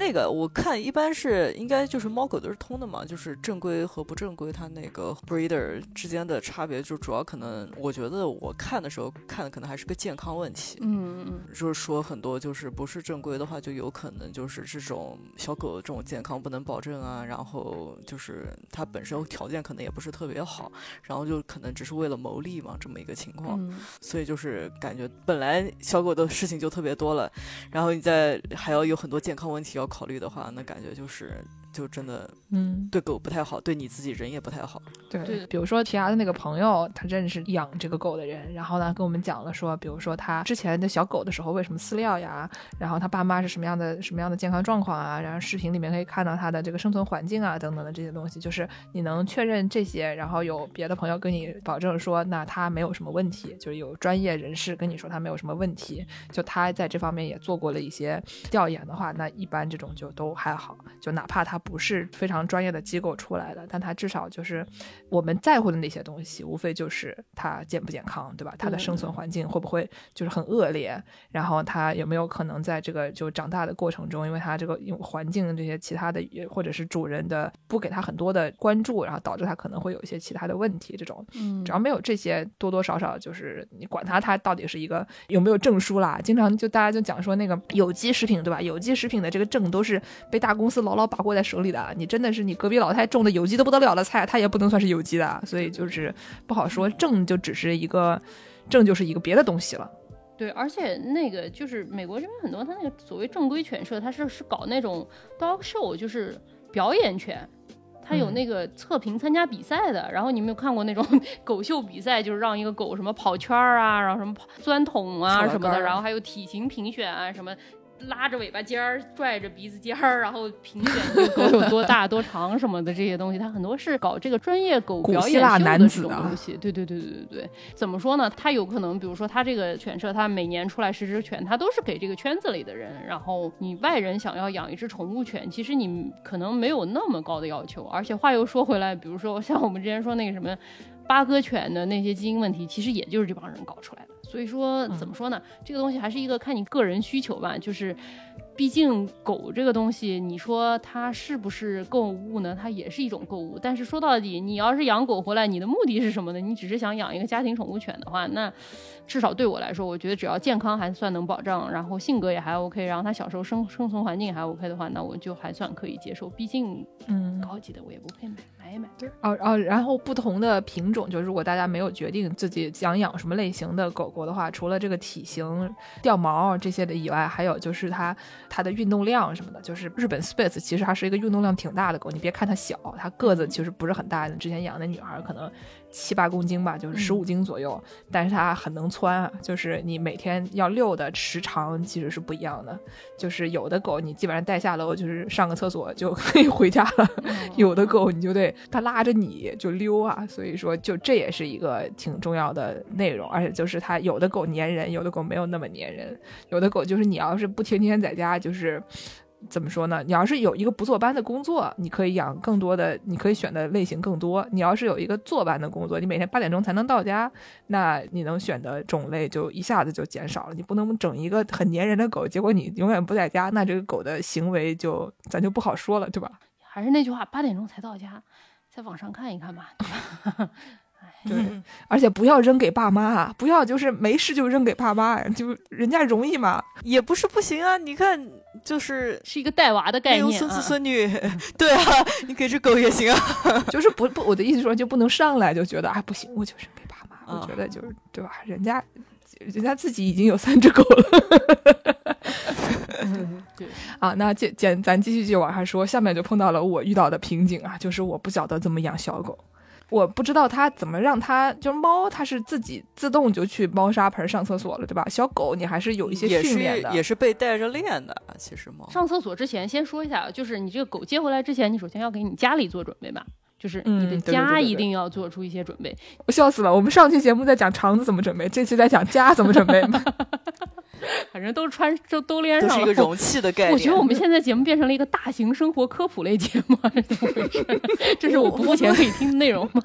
啊，那个我看一般是应该就是猫狗都是通的嘛，就是正规和不正规，它那个 breeder 之间的差别，就主要可能我觉得我看的时候看的可能还是个健康问题。嗯嗯就是说很多就是不是正规的话，就有可能就是这种小狗这种健康不能保证啊，然后就是它本身条件可能也不是特别好，然后就可能只是为了牟利嘛，这么一个情况。嗯，所以就是感觉本来小狗的事情就特别多了，然后你再还要有很多健康问题要考虑的话，那感觉就是就真的嗯，对狗不太好，对你自己人也不太好。对，对比如说提亚的那个朋友，他认识养这个狗的人，然后呢跟我们讲了说，比如说他之前的小狗的时候为什么饲料呀，然后他爸妈是什么样的什么样的健康状况啊，然后视频里面可以看到他的这个生存环境啊等等的这些东西，就是你能确认这些，然后有别的朋友跟你保证说，那他没有什么问题，就是有专业人士跟你说他没有什么问题，就他在这方面也做过了一些调研的话，那一般这种就都还好，就哪怕他不是非常专业的机构出来的，但它至少就是我们在乎的那些东西，无非就是它健不健康，对吧？它的生存环境会不会就是很恶劣？然后它有没有可能在这个就长大的过程中，因为它这个环境这些其他的，或者是主人的不给它很多的关注，然后导致它可能会有一些其他的问题。这种嗯只要没有这些，多多少少就是你管它，它到底是一个有没有证书啦。经常就大家就讲说那个有机食品，对吧？有机食品的这个证都是被大公司牢牢把握在手里的。你真的是你隔壁老太种的有机的不得了的菜，它也不能算是有机的，所以就是不好说。证就只是一个证，就是一个别的东西了。对，而且那个就是美国这边很多，他那个所谓正规犬舍，他是是搞那种 dog show，就是表演犬。他有嗯那个测评参加比赛的，然后你没有看过那种狗秀比赛？就是让一个狗什么跑圈儿啊，然后什么跑钻桶啊什么的，然后还有体型评选啊，什么拉着尾巴尖儿，拽着鼻子尖儿，然后评选这个狗有多大 多长什么的这些东西，它很多是搞这个专业狗表演秀的这种东西。对对对对对对，怎么说呢？它有可能，比如说它这个犬舍，它每年出来十只犬，它都是给这个圈子里的人。然后你外人想要养一只宠物犬，其实你可能没有那么高的要求。而且话又说回来，比如说像我们之前说那个什么八哥犬的那些基因问题，其实也就是这帮人搞出来的。所以说，怎么说呢？这个东西还是一个看你个人需求吧，就是。毕竟狗这个东西，你说它是不是购物呢？它也是一种购物。但是说到底，你要是养狗回来，你的目的是什么呢？你只是想养一个家庭宠物犬的话，那至少对我来说，我觉得只要健康还算能保障，然后性格也还 OK，然后它小时候生生存环境还 OK 的话，那我就还算可以接受。毕竟嗯高级的我也不配买，买一买。哦哦，然后不同的品种，就如果大家没有决定自己想养什么类型的狗狗的话，除了这个体型、掉毛这些的以外，还有就是它它的运动量什么的。就是日本 Spitz 其实它是一个运动量挺大的狗，你别看它小，它个子其实不是很大的。之前养的女孩可能七八公斤吧，就是十五斤左右，但是它很能窜啊。就是你每天要遛的时长其实是不一样的。就是有的狗你基本上带下楼，就是上个厕所就 可以回家了。有的狗你就得它拉着你就溜啊，所以说就这也是一个挺重要的内容，而且就是它有的狗粘人，有的狗没有那么粘人，有的狗就是你要是不天天在家，就是怎么说呢？你要是有一个不坐班的工作，你可以养更多的，你可以选的类型更多。你要是有一个坐班的工作，你每天八点钟才能到家，那你能选的种类就一下子就减少了。你不能整一个很粘人的狗，结果你永远不在家，那这个狗的行为就咱就不好说了，对吧？还是那句话，八点钟才到家，在网上看一看吧，对 而且不要扔给爸妈，不要就是没事就扔给爸妈，就人家容易嘛。也不是不行啊，你看，就是是一个带娃的概念、孙子孙女，对啊，你给只狗也行啊。就是不不，我的意思说就不能上来就觉得啊不行，我就扔给爸妈。啊我觉得就是对吧？人家人家自己已经有三只狗了。对啊，那继简咱继续就往下说，下面就碰到了我遇到的瓶颈啊，就是我不晓得怎么养小狗。我不知道它怎么让它，就是猫，它是自己自动就去猫砂盆上厕所了，对吧？小狗你还是有一些训练的，也是被带着练的，其实猫。上厕所之前，先说一下，就是你这个狗接回来之前，你首先要给你家里做准备吧，就是你的家一定要做出一些准备。我笑死了。我们上期节目在讲肠子怎么准备，这期在讲家怎么准备。反正都穿都都连上了。是一个容器的概念。我觉得我们现在节目变成了一个大型生活科普类节目，是怎么回事？这是我不付钱可以听的内容吗？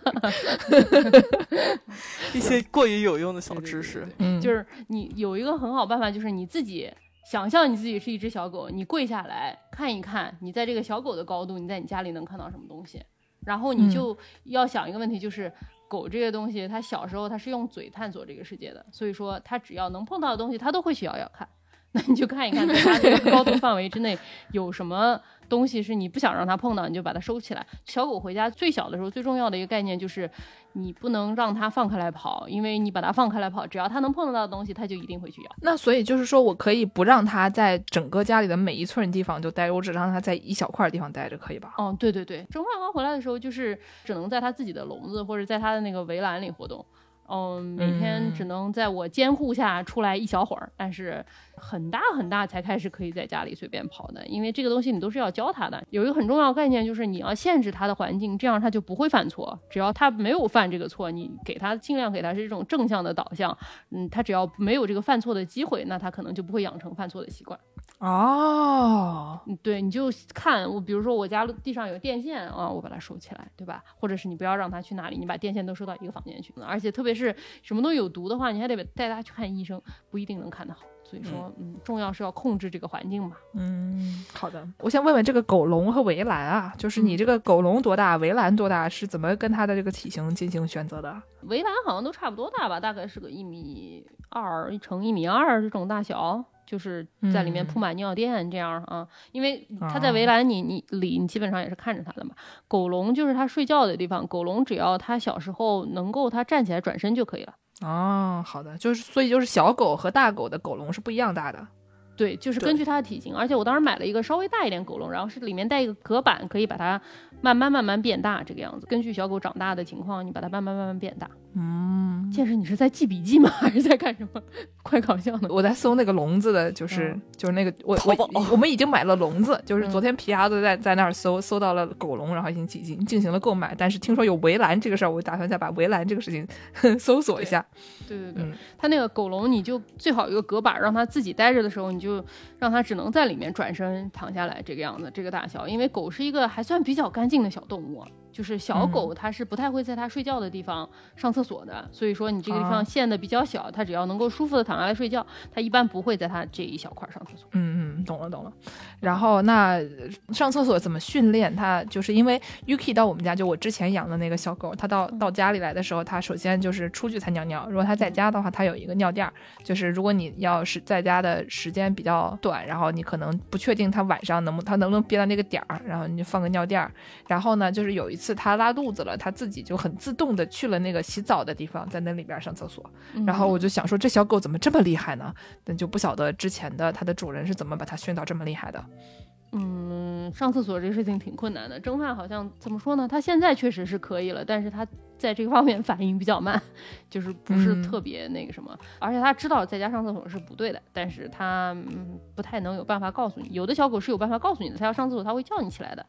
一些过于有用的小知识。嗯，就是你有一个很好办法，就是你自己想象你自己是一只小狗，你跪下来看一看，你在这个小狗的高度，你在你家里能看到什么东西？然后你就要想一个问题，就是狗这个东西，它小时候它是用嘴探索这个世界的，所以说它只要能碰到的东西，它都会去咬咬看。那你就看一看，它这个高度范围之内有什么东西是你不想让它碰到，你就把它收起来。小狗回家最小的时候，最重要的一个概念就是，你不能让它放开来跑，因为你把它放开来跑，只要它能碰得到的东西，它就一定会去咬。那所以就是说我可以不让它在整个家里的每一寸地方就待着，我只让它在一小块地方待着，可以吧？哦，对对对，蒸饭刚回来的时候，就是只能在它自己的笼子或者在它的那个围栏里活动。嗯，每天只能在我监护下出来一小会儿，但是很大很大才开始可以在家里随便跑的。因为这个东西你都是要教他的，有一个很重要概念就是你要限制他的环境，这样他就不会犯错。只要他没有犯这个错，你给他尽量给他是一种正向的导向，嗯，他只要没有这个犯错的机会，那他可能就不会养成犯错的习惯。哦，嗯，对，你就看我，比如说我家地上有电线啊，我把它收起来，对吧？或者是你不要让它去哪里，你把电线都收到一个房间去。而且特别是什么东西有毒的话，你还得带它去看医生，不一定能看得好。所以说，嗯，重要是要控制这个环境吧。嗯，好的。我想问问这个狗笼和围栏啊，就是你这个狗笼多大，围栏多大，是怎么跟它的这个体型进行选择的？围栏好像都差不多大吧，大概是个一米二乘一米二这种大小。就是在里面铺满尿垫这样啊，因为它在围栏你你里，你基本上也是看着它的嘛。狗笼就是它睡觉的地方，狗笼只要它小时候能够它站起来转身就可以了。哦，好的，就是所以就是小狗和大狗的狗笼是不一样大的。对，就是根据它的体型，而且我当时买了一个稍微大一点狗笼，然后是里面带一个隔板，可以把它慢慢慢慢变大这个样子。根据小狗长大的情况，你把它慢慢慢慢变大。嗯，剑士，你是在记笔记吗？还是在干什么？快搞笑呢！我在搜那个笼子的，就是就是那个我我我们已经买了笼子，就是昨天皮鸭子在在那儿搜搜到了狗笼，然后已经进进进行了购买。但是听说有围栏这个事儿，我打算再把围栏这个事情搜索一下。对对对，它那个狗笼你就最好有个隔板，让它自己待着的时候，你就让它只能在里面转身躺下来这个样子，这个大小。因为狗是一个还算比较干净的小动物。就是小狗，它是不太会在它睡觉的地方上厕所的，所以说你这个地方限的比较小，它只要能够舒服的躺下来睡觉，它一般不会在它这一小块上厕所。嗯嗯，懂了懂了。然后那上厕所怎么训练它？就是因为 Yuki 到我们家，就我之前养的那个小狗，它到到家里来的时候，它首先就是出去才尿尿。如果它在家的话，它有一个尿垫儿，就是如果你要是在家的时间比较短，然后你可能不确定它晚上能不它能不能憋到那个点儿，然后你就放个尿垫儿。然后呢，就是有一次。次他拉肚子了，他自己就很自动的去了那个洗澡的地方，在那里边上厕所。然后我就想说，这小狗怎么这么厉害呢？但就不晓得之前的它的主人是怎么把它训到这么厉害的。嗯，上厕所这个事情挺困难的。蒸饭好像怎么说呢？它现在确实是可以了，但是它在这个方面反应比较慢，就是不是特别那个什么。而且它知道在家上厕所是不对的，但是它不太能有办法告诉你。有的小狗是有办法告诉你的，它要上厕所，它会叫你起来的。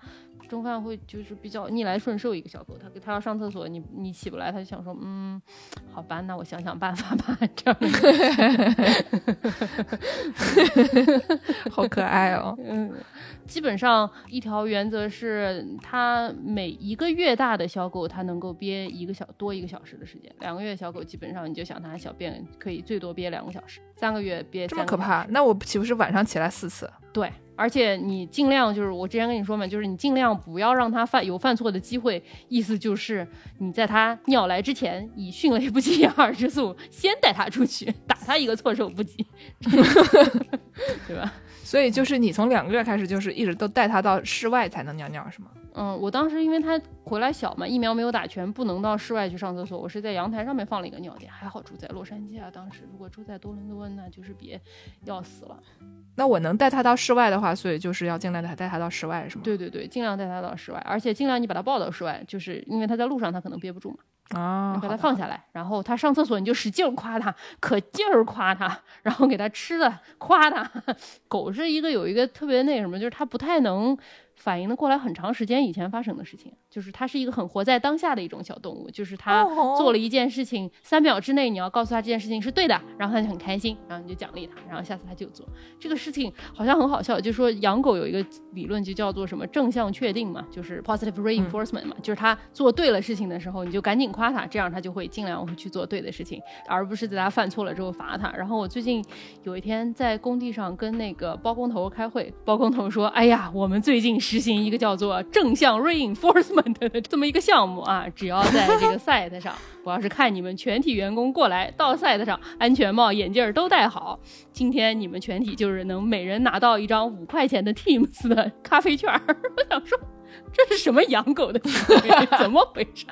中饭会就是比较逆来顺受一个小狗，它它要上厕所，你你起不来，它就想说，嗯，好吧，那我想想办法吧，这样。好可爱哦。嗯，基本上一条原则是，它每一个月大的小狗，它能够憋一个小多一个小时的时间。两个月小狗基本上你就想它小便可以最多憋两个小时，三个月憋这么可怕？那我岂不是晚上起来四次？对。而且你尽量就是我之前跟你说嘛，就是你尽量不要让它犯有犯错的机会，意思就是你在它尿来之前，以迅雷不及掩耳之速先带它出去，打它一个措手不及，对吧？所以就是你从两个月开始，就是一直都带他到室外才能尿尿，是吗？嗯，我当时因为他回来小嘛，疫苗没有打全，不能到室外去上厕所。我是在阳台上面放了一个尿垫，还好住在洛杉矶啊。当时如果住在多伦多，那就是别要死了。那我能带他到室外的话，所以就是要尽量带带他到室外，是吗？对对对，尽量带他到室外，而且尽量你把他抱到室外，就是因为他在路上他可能憋不住嘛。啊，你把它放下来，然后它上厕所你就使劲夸它，可劲儿夸它，然后给它吃的夸它。狗是一个有一个特别那什么，就是它不太能。反应的过来很长时间以前发生的事情，就是它是一个很活在当下的一种小动物，就是它哦做了一件事情，三秒之内你要告诉它这件事情是对的，然后它就很开心，然后你就奖励它，然后下次它就做。这个事情好像很好笑，就是说养狗有一个理论就叫做什么正向确定嘛，就是 positive reinforcement 嘛，就是它做对了事情的时候，你就赶紧夸它，这样它就会尽量会去做对的事情，而不是在它犯错了之后罚它。然后我最近有一天在工地上跟那个包工头开会，包工头说：“哎呀，我们最近执行一个叫做正向 reinforcement 的 这么一个项目啊，只要在这个 site 上，我要是看你们全体员工过来到 site 上，安全帽、眼镜都戴好，今天你们全体就是能每人拿到一张五块钱的 Teams 的咖啡券。”我想说，这是什么养狗的行为？怎么回事？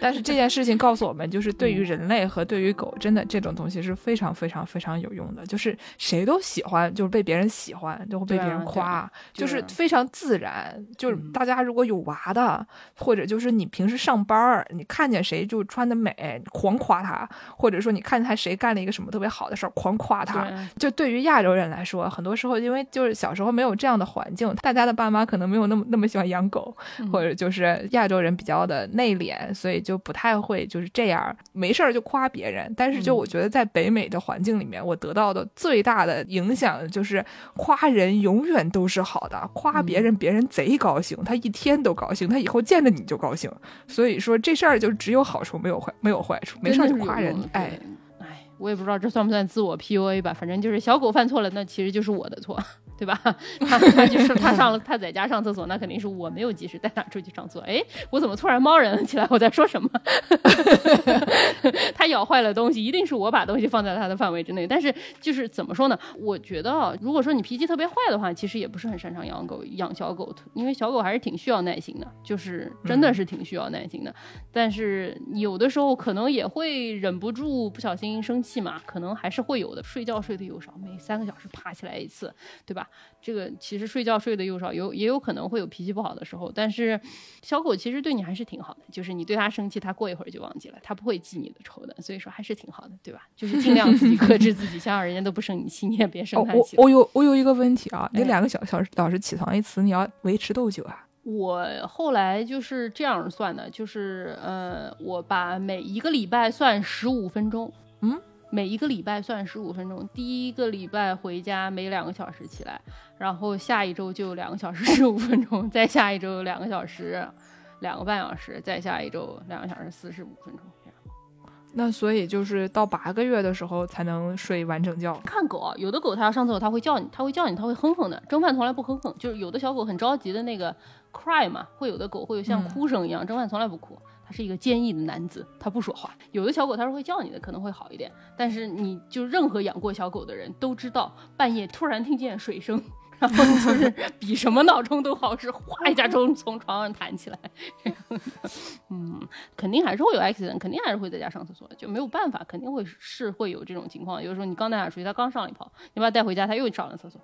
但是这件事情告诉我们，就是对嗯于人类和对于狗，真的这种东西是非常非常非常有用的。就是谁都喜欢，就是被别人喜欢，就会被别人夸，就就是是非常自然。就是嗯大家如果有娃的，或者就是你平时上班儿，你看见谁就穿的美，狂夸他；或者说你看见他谁干了一个什么特别好的事儿，狂夸他。对就对于亚洲人来说，很多时候因为就是小时候没有这样的环境，大家的爸妈可能没有那么那么喜欢养狗，嗯或者就是亚洲人比较的内敛，所以就不太会就是这样没事儿就夸别人。但是就嗯我觉得在北美的环境里面，我得到的最大的影响就是夸人永远都是好的，夸别嗯人别人贼高兴，他一天都高兴，他以后见着你就高兴。所以说这事儿就只有好处没有坏没有坏处，没事儿就夸人，哎。。哎，我也不知道这算不算自我 PUA 吧，反正就是小狗犯错了，那其实就是我的错，对吧？他他就是他上了 他在家上厕所，那肯定是我没有及时带他出去上厕所。哎，我怎么突然猫人了起来？我在说什么？他咬坏了东西，一定是我把东西放在他的范围之内。但是就是怎么说呢？我觉得啊，如果说你脾气特别坏的话，其实也不是很擅长养狗、养小狗，因为小狗还是挺需要耐心的，就是真的是挺需要耐心的。但是有的时候可能也会忍不住不小心生气嘛，可能还是会有的。睡觉睡得又少，每三个小时爬起来一次，对吧？这个其实睡觉睡得又少，有也有可能会有脾气不好的时候。但是小狗其实对你还是挺好的，就是你对它生气，它过一会儿就忘记了，它不会记你的仇的，所以说还是挺好的，对吧？就是尽量自己克制自己，想想人家都不生你气，你也别生哦，他气了。我我有我有一个问题啊，你哎两个小小时老是起床一次，你要维持多久啊？我后来就是这样算的，就是呃，我把每一个礼拜算十五分钟，嗯，每一个礼拜算十五分钟。第一个礼拜回家每两个小时起来，然后下一周就两个小时十五分钟，再下一周两个小时，两个半小时，再下一周两个小时四十五分钟。那所以就是到八个月的时候才能睡完整觉。看狗啊，有的狗它要上厕所，它会叫你，它会叫你，它会哼哼的。蒸饭从来不哼哼，就是有的小狗很着急的那个 cry 嘛，会有的狗会有像嗯哭声一样，蒸饭从来不哭。是一个坚毅的男子，他不说话。有的小狗它是会叫你的，可能会好一点。但是你就任何养过小狗的人都知道，半夜突然听见水声，然后就是 比什么闹钟都好，是哗一下钟从床上弹起来。嗯，肯定还是会有 accident，肯定还是会在家上厕所，就没有办法，肯定会是会有这种情况。有的时候你刚带它出去，它刚上了一泡，你把它带回家，它又上了厕所，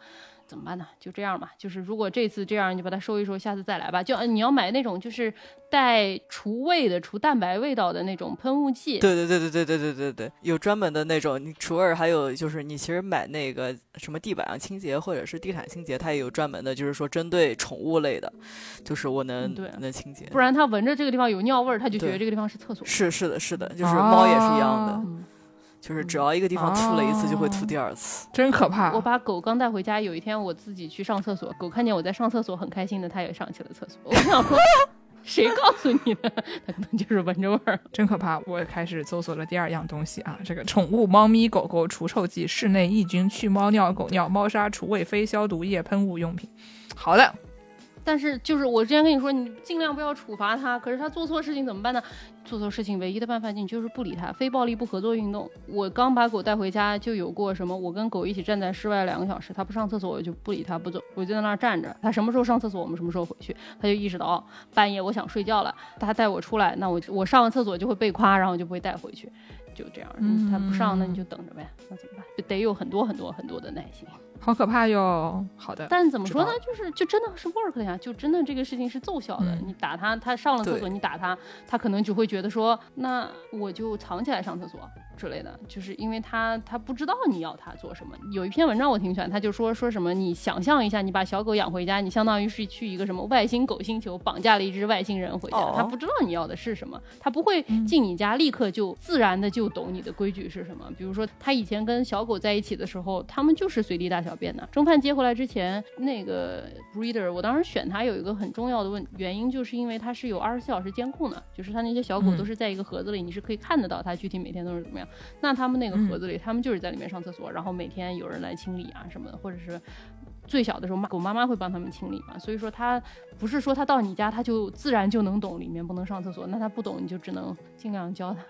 怎么办呢？就这样吧。就是如果这次这样，你就把它收一收，下次再来吧。就呃你要买那种就是带除味的、除蛋白味道的那种喷雾剂。对对对对对对对对对，有专门的那种，你除味还有就是你其实买那个什么地板上清洁或者是地毯清洁，它也有专门的，就是说针对宠物类的，就是我能、嗯能清洁。不然它闻着这个地方有尿味儿，它就觉得这个地方是厕所。是是的是的，就是猫也是一样的，啊嗯，就是只要一个地方吐了一次，就会吐哦第二次。真可怕！我把狗刚带回家，有一天我自己去上厕所，狗看见我在上厕所，很开心的，它也上去了厕所。我想说，谁告诉你的？它可能就是闻着味儿。真可怕！我开始搜索了第二样东西啊，这个宠物猫咪狗狗除臭剂、室内抑菌去猫尿、狗尿、猫砂除味非消毒液喷雾用品。好的，但是就是我之前跟你说，你尽量不要处罚它。可是它做错事情怎么办呢？做错事情唯一的办法，你就是不理它，非暴力不合作运动。我刚把狗带回家，就有过什么，我跟狗一起站在室外两个小时，它不上厕所，我就不理它，不走，我就在那儿站着。它什么时候上厕所，我们什么时候回去。它就意识到，哦，半夜我想睡觉了，它带我出来，那我我上完厕所就会被夸，然后就不会带回去，就这样。嗯它不上，那你就等着呗。那怎么办？就得有很多很多很多的耐心。好可怕哟。好的，但怎么说呢？就是就真的是 work 的呀，就真的这个事情是奏效的。嗯你打他，他上了厕所，你打他，他可能就会觉得说，那我就藏起来上厕所之类的，就是因为他他不知道你要他做什么。有一篇文章我挺喜欢，他就说说什么，你想象一下，你把小狗养回家，你相当于是去一个什么外星狗星球，绑架了一只外星人回家，哦他不知道你要的是什么，他不会嗯进你家立刻就自然的就懂你的规矩是什么。比如说，他以前跟小狗在一起的时候，他们就是随地大小便的。中饭接回来之前，那个 breeder，我当时选它有一个很重要的问原因，就是因为它是有二十四小时监控的，就是它那些小狗嗯都是在一个盒子里，你是可以看得到它具体每天都是怎么样。那他们那个盒子里，他们就是在里面上厕所，然后每天有人来清理啊什么的，或者是。最小的时候，妈狗妈妈会帮他们清理嘛，所以说它不是说它到你家它就自然就能懂里面不能上厕所，那它不懂你就只能尽量教它。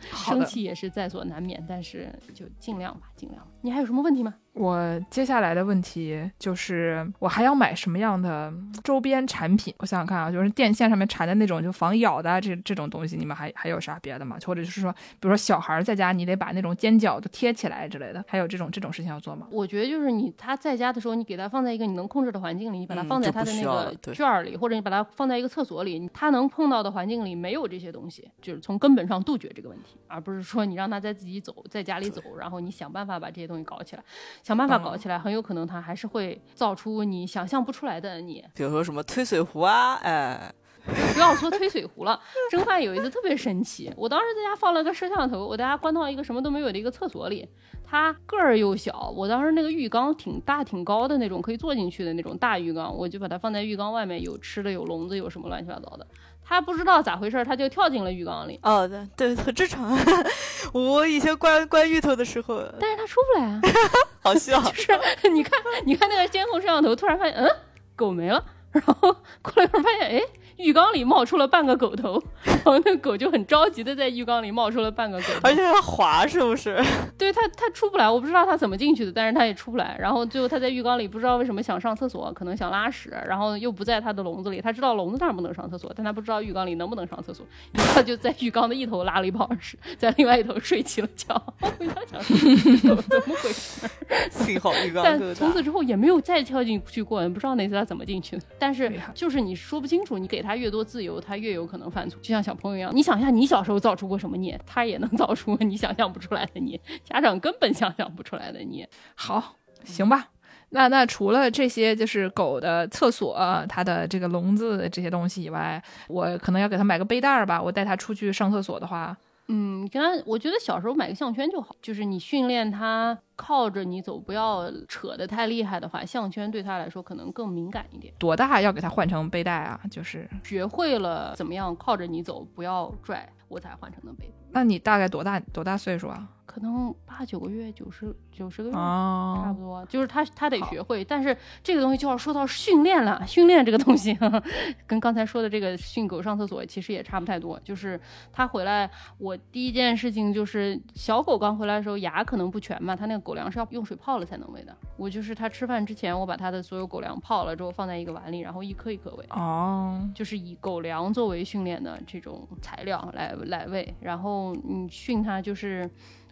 生气也是在所难免，但是就尽量吧，尽量。你还有什么问题吗？我接下来的问题就是，我还要买什么样的周边产品？我想想看啊，就是电线上面缠的那种就防咬的啊这这种东西，你们还还有啥别的吗？或者就是说，比如说小孩儿在家，你得把那种尖角都贴起来之类的，还有这种这种事情要做吗？我觉得就是你他在家的时候，你给他放在一个你能控制的环境里，你把它嗯放在他的那个需要了对卷儿里，或者你把它放在一个厕所里，他能碰到的环境里没有这些东西，就是从根本上杜绝这个问题，而不是说你让他在自己走，在家里走，然后你想办法把这些东西搞起来，想办法搞起来，很有可能他还是会造出你想象不出来的你。比如说什么推水壶啊，哎，不要说推水壶了，蒸饭有一次特别神奇，我当时在家放了个摄像头，我在家关到一个什么都没有的一个厕所里，它个儿又小，我当时那个浴缸挺大挺高的那种，可以坐进去的那种大浴缸，我就把它放在浴缸外面，有吃的有笼子有什么乱七八糟的，它不知道咋回事，它就跳进了浴缸里，哦，对对，很正常。我以前关关芋头的时候，但是它出不来啊，好笑。就是你看你看那个监控摄像头，突然发现嗯狗没了，然后过了一会儿发现哎。浴缸里冒出了半个狗头，然后那狗就很着急的在浴缸里冒出了半个狗头，而且它滑是不是？对它它出不来，我不知道它怎么进去的，但是它也出不来。然后最后它在浴缸里，不知道为什么想上厕所，可能想拉屎，然后又不在它的笼子里。它知道笼子当然不能上厕所，但它不知道浴缸里能不能上厕所，于是他就在浴缸的一头拉了一泡屎，在另外一头睡起了觉。怎么回事？幸好浴缸但从此。之后也没有再跳进去过，不知道那次它怎么进去的。但是就是你说不清楚，你给他越多自由，他越有可能犯错。就像小朋友一样，你想一下，你小时候造出过什么孽，他也能造出你想象不出来的孽，家长根本想象不出来的孽。好，行吧。那那除了这些，就是狗的厕所、它的这个笼子这些东西以外，我可能要给它买个背带儿吧。我带它出去上厕所的话，嗯，跟他，我觉得小时候买个项圈就好，就是你训练他靠着你走，不要扯得太厉害的话，项圈对他来说可能更敏感一点。多大要给它换成背带啊？就是，学会了怎么样靠着你走，不要拽，我才换成的背。那你大概多大多大岁数啊？可能八九个月、九十九十个月。差哦不，多，就是他他得学会，但是这个东西就要说到训练了。训练这个东西，跟刚才说的这个训狗上厕所其实也差不太多。就是他回来，我第一件事情就是小狗刚回来的时候牙可能不全嘛，它那个狗粮是要用水泡了才能喂的。我就是它吃饭之前，我把它的所有狗粮泡了之后放在一个碗里，然后一颗一颗喂。哦，就是以狗粮作为训练的这种材料来来喂，然后你训他就是。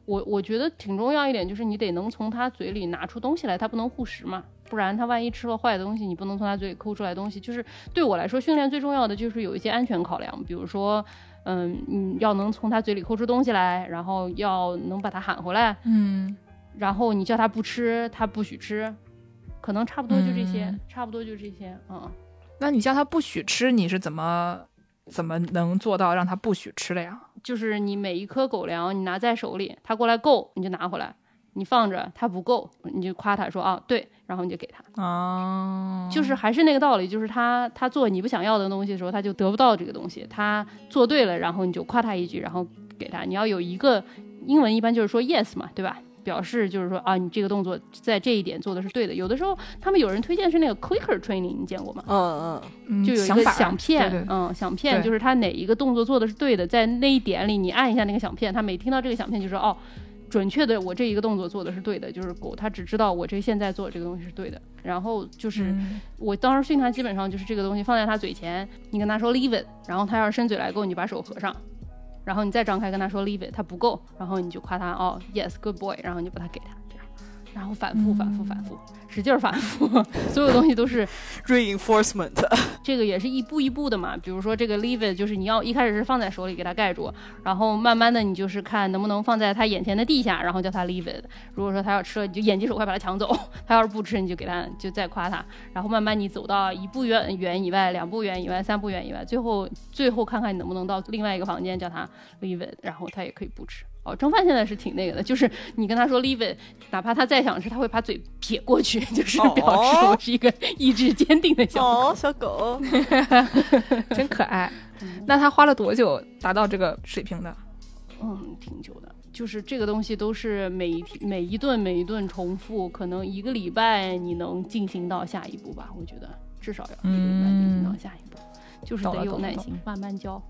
我我觉得挺重要一点，就是你得能从他嘴里拿出东西来，他不能护食嘛，不然他万一吃了坏的东西，你不能从他嘴里抠出来东西。就是对我来说，训练最重要的就是有一些安全考量，比如说，嗯，你要能从他嘴里抠出东西来，然后要能把他喊回来，嗯，然后你叫他不吃，他不许吃，可能差不多就这些，嗯差不多就这些，嗯。那你叫他不许吃，你是怎么怎么能做到让它不许吃了呀？就是你每一颗狗粮你拿在手里，它过来够你就拿回来，你放着它不够你就夸它说啊对，然后你就给它，哦，就是还是那个道理，就是它它做你不想要的东西的时候，它就得不到这个东西，它做对了，然后你就夸它一句，然后给它，你要有一个英文一般就是说 yes 嘛，对吧？表示就是说啊，你这个动作在这一点做的是对的。有的时候他们有人推荐是那个 clicker training，你见过吗？嗯嗯就有一个响片，对对嗯，响片就是他哪一个动作做的是对的，在那一点里你按一下那个响片，他每听到这个响片就说哦，准确的我这一个动作做的是对的，就是狗它只知道我这现在做这个东西是对的，然后就是、嗯我当时训它基本上就是这个东西放在它嘴前，你跟它说 leave it，然后它要是伸嘴来够，你就把手合上。然后你再张开跟他说 leave it，他不够，然后你就夸他哦 yes good boy，然后你就把它给他，然后反复、反复、反复，使劲儿反复，所有东西都是 reinforcement，这个也是一步一步的嘛。比如说这个 leave it，就是你要一开始是放在手里给它盖住，然后慢慢的你就是看能不能放在它眼前的地下，然后叫它 leave it。如果说它要吃了，你就眼疾手快把它抢走；它要是不吃，你就给它就再夸它。然后慢慢你走到一步远远以外、两步远以外、三步远以外，最后最后看看你能不能到另外一个房间叫它 leave it，然后它也可以不吃。哦，蒸饭现在是挺那个的，就是你跟他说 leave it，哪怕他再想吃，他会把嘴撇过去，就是表示我是一个意志坚定的小狗。哦，小狗，真可爱。那他花了多久达到这个水平的？嗯，挺久的。就是这个东西都是每一天每一顿每一顿重复，可能一个礼拜你能进行到下一步吧？我觉得至少要一个礼拜进行到下一步，就是得有耐心，慢慢教。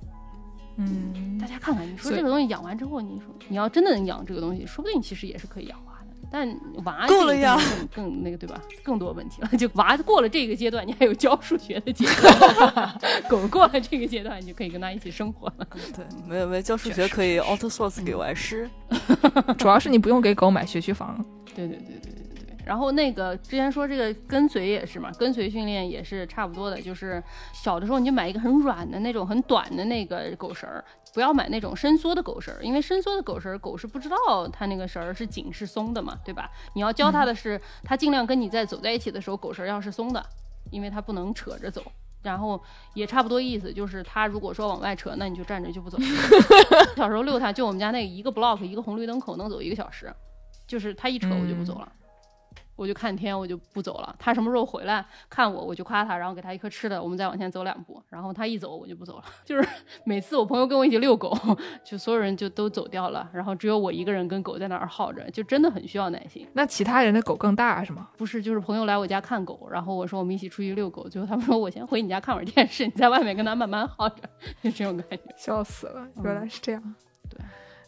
嗯，大家看看，你说这个东西养完之后，你说你要真的能养这个东西，说不定其实也是可以养娃的。但娃够了呀，更更那个对吧？更多问题了。就娃过了这个阶段，你还有教数学的阶段；狗过了这个阶段，你就可以跟他一起生活了。对，没有没有教数学可以 auto source 给外师，主要是你不用给狗买学区房。对对对对对。然后那个之前说这个跟随也是嘛，跟随训练也是差不多的，就是小的时候你就买一个很软的那种很短的那个狗绳儿，不要买那种伸缩的狗绳儿，因为伸缩的狗绳儿狗是不知道它那个绳儿是紧是松的嘛，对吧？你要教它的是，它尽量跟你在走在一起的时候，狗绳要是松的，因为它不能扯着走。然后也差不多意思，就是它如果说往外扯，那你就站着就不走。小时候遛它，就我们家那一个 block 一个红绿灯口能走一个小时，就是它一扯我就不走了。我就看天，我就不走了。他什么时候回来看我，我就夸他，然后给他一颗吃的，我们再往前走两步。然后他一走，我就不走了。就是每次我朋友跟我一起遛狗，就所有人就都走掉了，然后只有我一个人跟狗在那儿耗着，就真的很需要耐心。那其他人的狗更大是吗？不是，就是朋友来我家看狗，然后我说我们一起出去遛狗，最后他们说我先回你家看会儿电视，你在外面跟他慢慢耗着，就这种感觉。笑死了，原来是这样。对。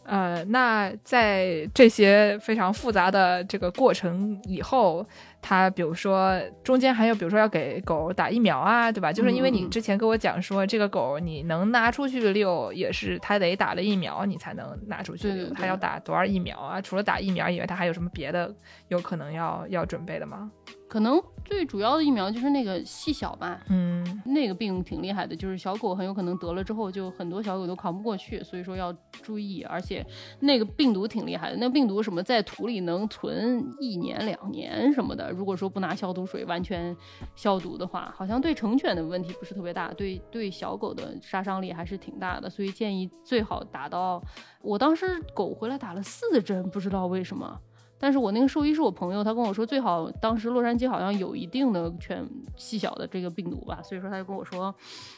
呃，那在这些非常复杂的这个过程以后，它比如说中间还有，比如说要给狗打疫苗啊，对吧？就是因为你之前跟我讲说，这个狗你能拿出去遛，也是它得打了疫苗，你才能拿出去遛。它要打多少疫苗啊？除了打疫苗以外，它还有什么别的有可能要要准备的吗？可能最主要的疫苗就是那个细小吧，嗯，那个病挺厉害的，就是小狗很有可能得了之后，就很多小狗都扛不过去，所以说要注意。而且那个病毒挺厉害的，那个病毒什么在土里能存一年两年什么的，如果说不拿消毒水完全消毒的话，好像对成犬的问题不是特别大，对对小狗的杀伤力还是挺大的，所以建议最好打到。我当时狗回来打了四针，不知道为什么。但是我那个兽医是我朋友，他跟我说最好当时洛杉矶好像有一定的犬细小的这个病毒吧，所以说他就跟我说，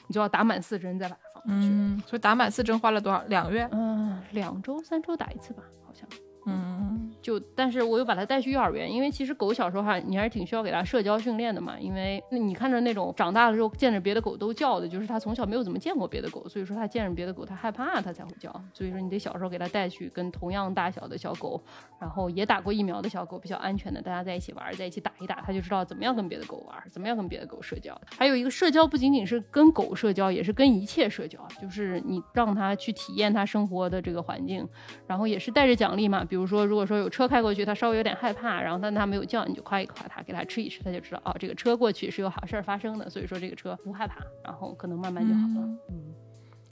你就要打满四针再把它放回去。嗯，所以打满四针花了多少？两个月？嗯，两周、三周打一次吧，好像。嗯，就但是我又把它带去幼儿园，因为其实狗小时候还，你还是挺需要给它社交训练的嘛。因为那你看着那种长大了之后见着别的狗都叫的，就是它从小没有怎么见过别的狗，所以说它见着别的狗它害怕，它才会叫。所以说你得小时候给它带去跟同样大小的小狗，然后也打过疫苗的小狗比较安全的，大家在一起玩，在一起打一打，它就知道怎么样跟别的狗玩，怎么样跟别的狗社交。还有一个社交不仅仅是跟狗社交，也是跟一切社交，就是你让它去体验它生活的这个环境，然后也是带着奖励嘛。比如说如果说有车开过去，它稍微有点害怕，然后但它没有叫，你就夸一夸它，给它吃一吃，它就知道哦，这个车过去是有好事儿发生的，所以说这个车不害怕，然后可能慢慢就好了。嗯，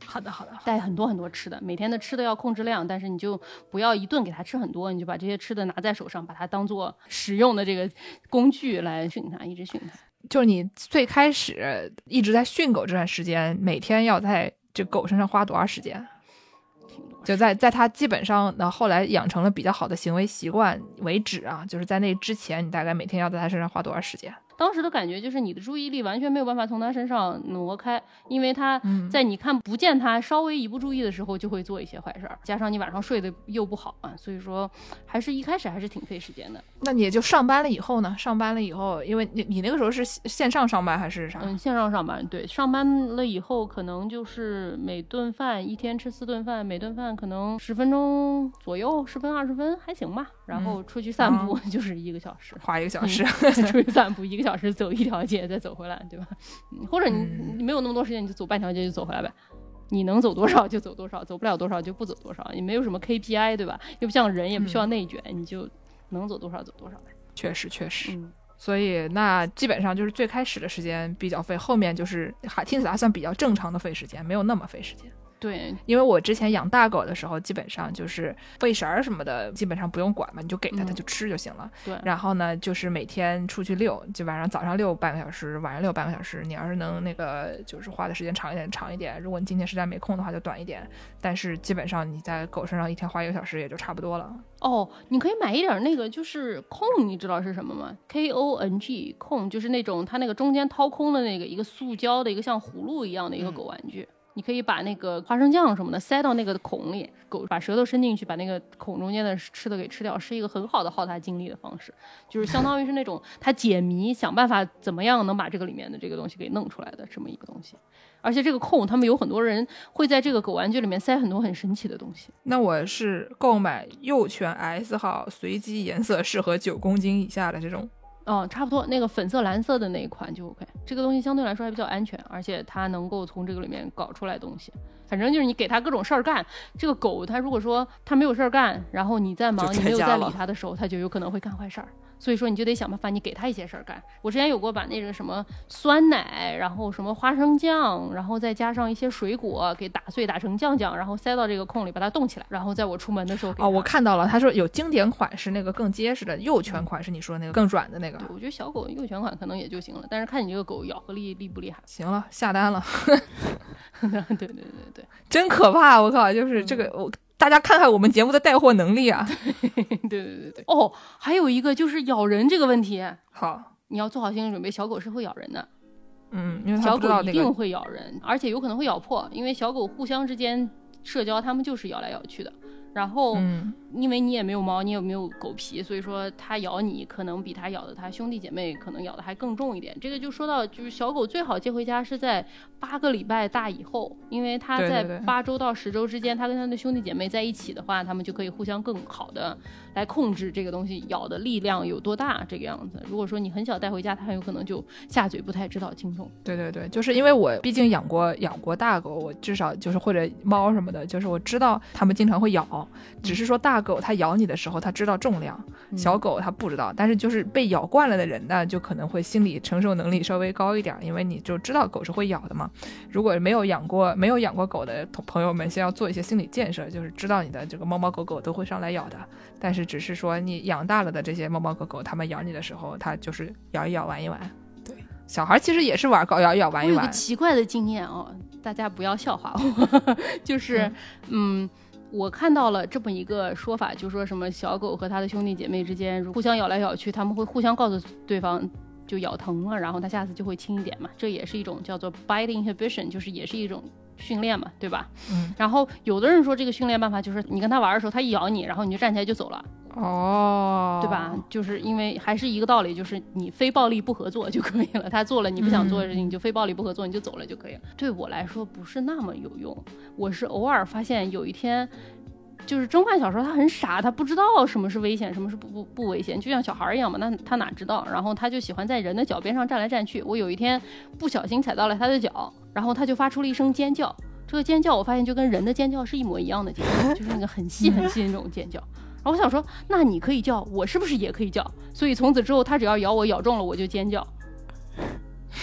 好的好的，带很多很多吃的，每天的吃的要控制量，但是你就不要一顿给它吃很多，你就把这些吃的拿在手上，把它当做使用的这个工具来训它，一直训它。就是你最开始一直在训狗这段时间，每天要在这狗身上花多少时间？就在在他基本上，呢后来养成了比较好的行为习惯为止啊，就是在那之前，你大概每天要在他身上花多少时间？当时的感觉就是你的注意力完全没有办法从他身上挪开，因为他在你看不见他稍微一不注意的时候就会做一些坏事儿，加上你晚上睡得又不好啊，所以说还是一开始还是挺费时间的。那你就上班了以后呢？上班了以后，因为你你那个时候是线上上班还是啥？嗯，线上上班。对，上班了以后可能就是每顿饭一天吃四顿饭，每顿饭可能十分钟左右，十分二十分还行吧。然后出去散步 就是一个小时，花一个小时 出去散步一个小时走一条街再走回来，对吧？或者你你没有那么多时间，你就走半条街就走回来呗。你能走多少就走多少，走不了多少就不走多少。也没有什么 KPI，对吧？又不像人，也不需要内卷，你就能走多少走多少呗。确实确实。嗯，所以那基本上就是最开始的时间比较费，后面就是还听起来还算比较正常的费时间，没有那么费时间。对，因为我之前养大狗的时候，基本上就是喂食儿什么的，基本上不用管嘛，你就给它，嗯它就吃就行了。对然后呢，就是每天出去遛，就晚上早上遛半个小时，晚上遛半个小时。你要是能那个，就是花的时间长一点，长一点。如果你今天实在没空的话，就短一点。但是基本上你在狗身上一天花一个小时也就差不多了。哦，你可以买一点那个，就是控，你知道是什么吗？K O N G 控，就是那种它那个中间掏空的那个一个塑胶的一个像葫芦一样的一个嗯狗玩具。你可以把那个花生酱什么的塞到那个孔里，狗把舌头伸进去，把那个孔中间的吃的给吃掉，是一个很好的耗它精力的方式，就是相当于是那种它解谜，想办法怎么样能把这个里面的这个东西给弄出来的这么一个东西。而且这个控，他们有很多人会在这个狗玩具里面塞很多很神奇的东西。那我是购买幼犬 S 号，随机颜色适合九公斤以下的这种。哦，差不多，那个粉色、蓝色的那一款就 OK。这个东西相对来说还比较安全，而且它能够从这个里面搞出来东西。反正就是你给它各种事儿干，这个狗它如果说它没有事儿干，然后你在忙，就你没有在理它的时候，它就有可能会干坏事儿。所以说你就得想办法，你给它一些事儿干。我之前有过把那个什么酸奶，然后什么花生酱，然后再加上一些水果给打碎打成酱酱，然后塞到这个空里把它冻起来，然后在我出门的时候给哦，我看到了，他说有经典款是那个更结实的，幼犬款是你说那个更软的那个对，。我觉得小狗幼犬款可能也就行了，但是看你这个狗咬合力厉不厉害。行了，下单了，对对对对对。真可怕！我靠，就是这个嗯我。大家看看我们节目的带货能力啊！对对对对。哦，还有一个就是咬人这个问题，好，你要做好心理准备，小狗是会咬人的，嗯，因为小狗一定会咬人，而且有可能会咬破，因为小狗互相之间社交，它们就是咬来咬去的。然后，嗯，因为你也没有毛，你也没有狗皮，所以说它咬你可能比它咬的它兄弟姐妹可能咬的还更重一点。这个就说到，就是小狗最好接回家是在八个礼拜大以后，因为它在八周到十周之间，它跟它的兄弟姐妹在一起的话，它们就可以互相更好的来控制这个东西咬的力量有多大这个样子。如果说你很小带回家，它很有可能就下嘴不太知道轻重。对对对，就是因为我毕竟养过养过大狗，我至少就是或者猫什么的，就是我知道它们经常会咬，只是说大狗它咬你的时候它知道重量，小狗它不知道，但是就是被咬惯了的人呢，就可能会心理承受能力稍微高一点，因为你就知道狗是会咬的嘛。如果没有养过没有养过狗的同朋友们，先要做一些心理建设，就是知道你的这个猫猫狗狗都会上来咬的，但是只是说你养大了的这些猫猫狗狗，它们咬你的时候，它就是咬一咬玩一玩。对，小孩其实也是玩搞咬一咬玩一我有个玩。奇怪的经验哦，大家不要笑话我，就是嗯。我看到了这么一个说法，就说什么小狗和它的兄弟姐妹之间互相咬来咬去，他们会互相告诉对方就咬疼了，然后它下次就会轻一点嘛。这也是一种叫做 bite inhibition，就是也是一种训练嘛，对吧？嗯，然后有的人说这个训练办法就是你跟他玩的时候，他一咬你，然后你就站起来就走了，哦，对吧？？就是因为还是一个道理，就是你非暴力不合作就可以了。他做了你不想做的事情，你就非暴力不合作，你就走了就可以了。对我来说不是那么有用，我是偶尔发现有一天。就是蒸饭小时候，他很傻，他不知道什么是危险，什么是不不不危险，就像小孩一样嘛。那他哪知道？然后他就喜欢在人的脚边上站来站去。我有一天不小心踩到了他的脚，然后他就发出了一声尖叫。这个尖叫我发现就跟人的尖叫是一模一样的尖叫，就是那个很细很细的那种尖叫。然后我想说，那你可以叫，我是不是也可以叫？所以从此之后，他只要咬我，咬中了我就尖叫。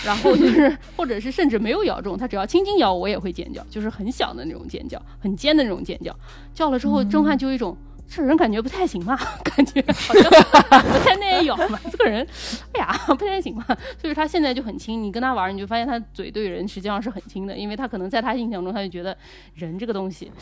然后就是，或者是甚至没有咬中，它只要轻轻咬我，我也会尖叫，就是很响的那种尖叫，很尖的那种尖叫。叫了之后，钟汉就有一种。这人感觉不太行嘛，感觉好像不太耐咬嘛。这个人，哎呀，不太行嘛。所以他现在就很轻，你跟他玩，你就发现他嘴对人实际上是很轻的，因为他可能在他印象中，他就觉得人这个东西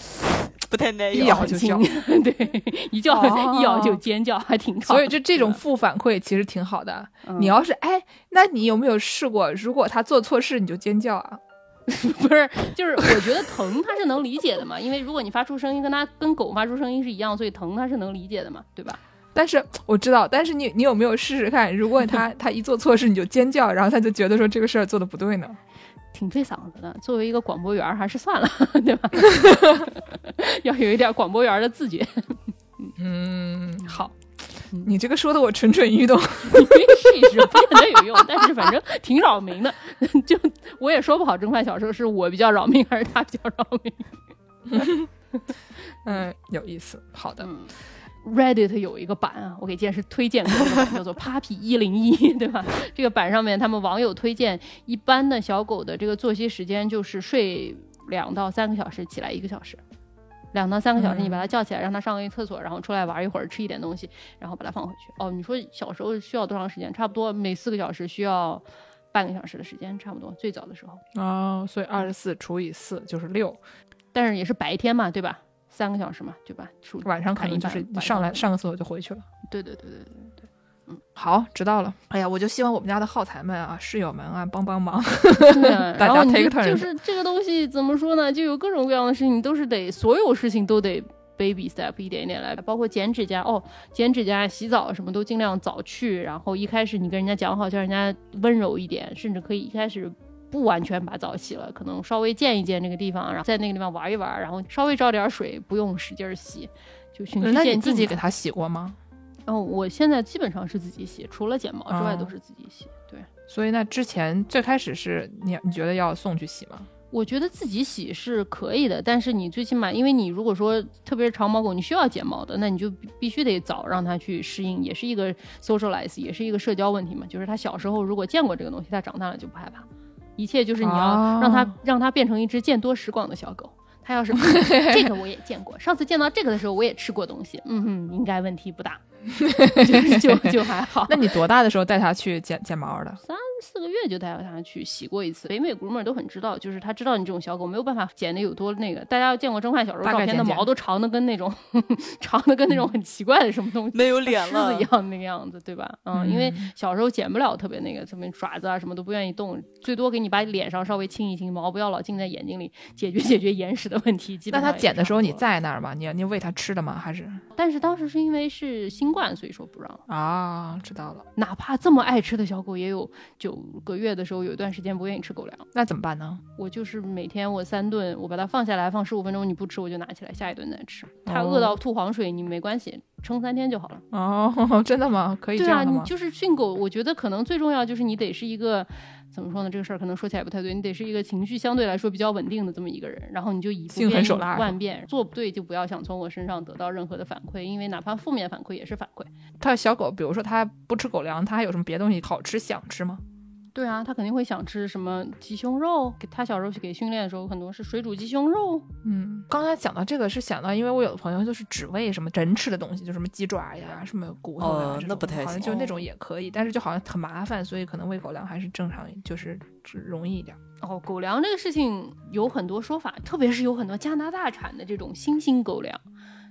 不太耐一咬。咬就叫轻，对，一叫、哦一咬就尖叫，还挺好。所以就这种负反馈其实挺好的。嗯你要是哎，那你有没有试过，如果他做错事，你就尖叫啊？不是，就是我觉得疼它是能理解的嘛，因为如果你发出声音跟它跟狗发出声音是一样，所以疼它是能理解的嘛，对吧？但是我知道，但是你你有没有试试看，如果他他 一做错事你就尖叫，然后他就觉得说这个事儿做的不对呢？挺费嗓子的。作为一个广播员儿，还是算了，对吧？要有一点广播员儿的自觉。嗯，好嗯，你这个说的我蠢蠢欲动。你可以试一试，不见得有用，但是反正挺扰民的。就我也说不好，蒸饭小时候是我比较扰民，还是他比较扰民。嗯，有意思。好的，嗯，Reddit 有一个版啊，我给剑师推荐过叫做 Puppy 一零一，对吧？这个版上面他们网友推荐，一般的小狗的这个作息时间就是睡两到三个小时，起来一个小时。两到三个小时，你把它叫起来，让它上个厕所，然后出来玩一会儿，吃一点东西，然后把它放回去。哦，你说小时候需要多长时间？差不多每四个小时需要半个小时的时间，差不多最早的时候。哦，所以二十四除以四就是六，但是也是白天嘛，对吧？三个小时嘛，对吧？数晚上肯定就是你上来上个厕所就回去了。对对对对对对。好，知道了。哎呀，我就希望我们家的耗材们啊，室友们啊，帮帮忙。对啊，大家然后你 take 就 turn 就是这个东西怎么说呢？就有各种各样的事情，都是得所有事情都得 baby step 一点一点来，包括剪指甲哦，剪指甲、洗澡什么都尽量早去。然后一开始你跟人家讲好，叫人家温柔一点，甚至可以一开始。不完全把澡洗了，可能稍微见一见那个地方，然后在那个地方玩一玩，然后稍微招点水，不用使劲儿洗，就循序那你渐进吧自己给他洗过吗？哦，我现在基本上是自己洗，除了剪毛之外哦都是自己洗。对，所以那之前最开始是你你觉得要送去洗吗？我觉得自己洗是可以的，但是你最起码，因为你如果说特别是长毛狗，你需要剪毛的，那你就必必须得早让它去适应，也是一个 socialize，也是一个社交问题嘛。就是它小时候如果见过这个东西，它长大了就不害怕。一切就是你要哦让它、让它变成一只见多识广的小狗。它要是、嗯 这个我也见过，上次见到这个的时候我也吃过东西，嗯哼，应该问题不大，就就就还好。那你多大的时候带它去剪剪毛的？三四个月就带它去洗过一次。北美 groomer 都很知道，就是他知道你这种小狗没有办法剪的有多那个。大家见过蒸饭小时候照片的毛都长的跟那种 长的跟那种很奇怪的什么东西。没有脸狮了子一样的那个样子，对吧？嗯，因为小时候剪不了特别那个，什么爪子啊什么都不愿意动，最多给你把脸上稍微清一清，毛不要老进在眼睛里，解决解决眼屎的问题。基那它本上也剪的时候你在那儿吗？你你喂它吃的吗？还是但是当时是因为是新冠，所以说不让。啊？知道了，哪怕这么爱吃的小狗，也有九个月的时候，有一段时间不愿意吃狗粮。那怎么办呢？我就是每天我三顿，我把它放下来，放十五分钟，你不吃我就拿起来，下一顿再吃。它哦饿到吐黄水，你没关系，撑三天就好了。哦，真的吗？可以这对啊，样吗？你就是训狗，我觉得可能最重要就是你得是一个怎么说呢？这个事儿可能说起来不太对，你得是一个情绪相对来说比较稳定的这么一个人，然后你就以不变应万变，做不对就不要想从我身上得到任何的反馈，因为哪怕负面反馈也是反馈。他小狗，比如说它不吃狗粮，它还有什么别的东西好吃想吃吗？对啊，他肯定会想吃什么鸡胸肉，给他小时候去给训练的时候，很多是水煮鸡胸肉。嗯，刚才讲到这个是想到，因为我有的朋友就是只喂什么人吃的东西，就什么鸡爪呀、什么骨头呀、哦这种那不太行好像就那种也可以，但是就好像很麻烦，所以可能喂狗粮还是正常，就是只容易一点。哦，狗粮这个事情有很多说法，特别是有很多加拿大产的这种新兴狗粮，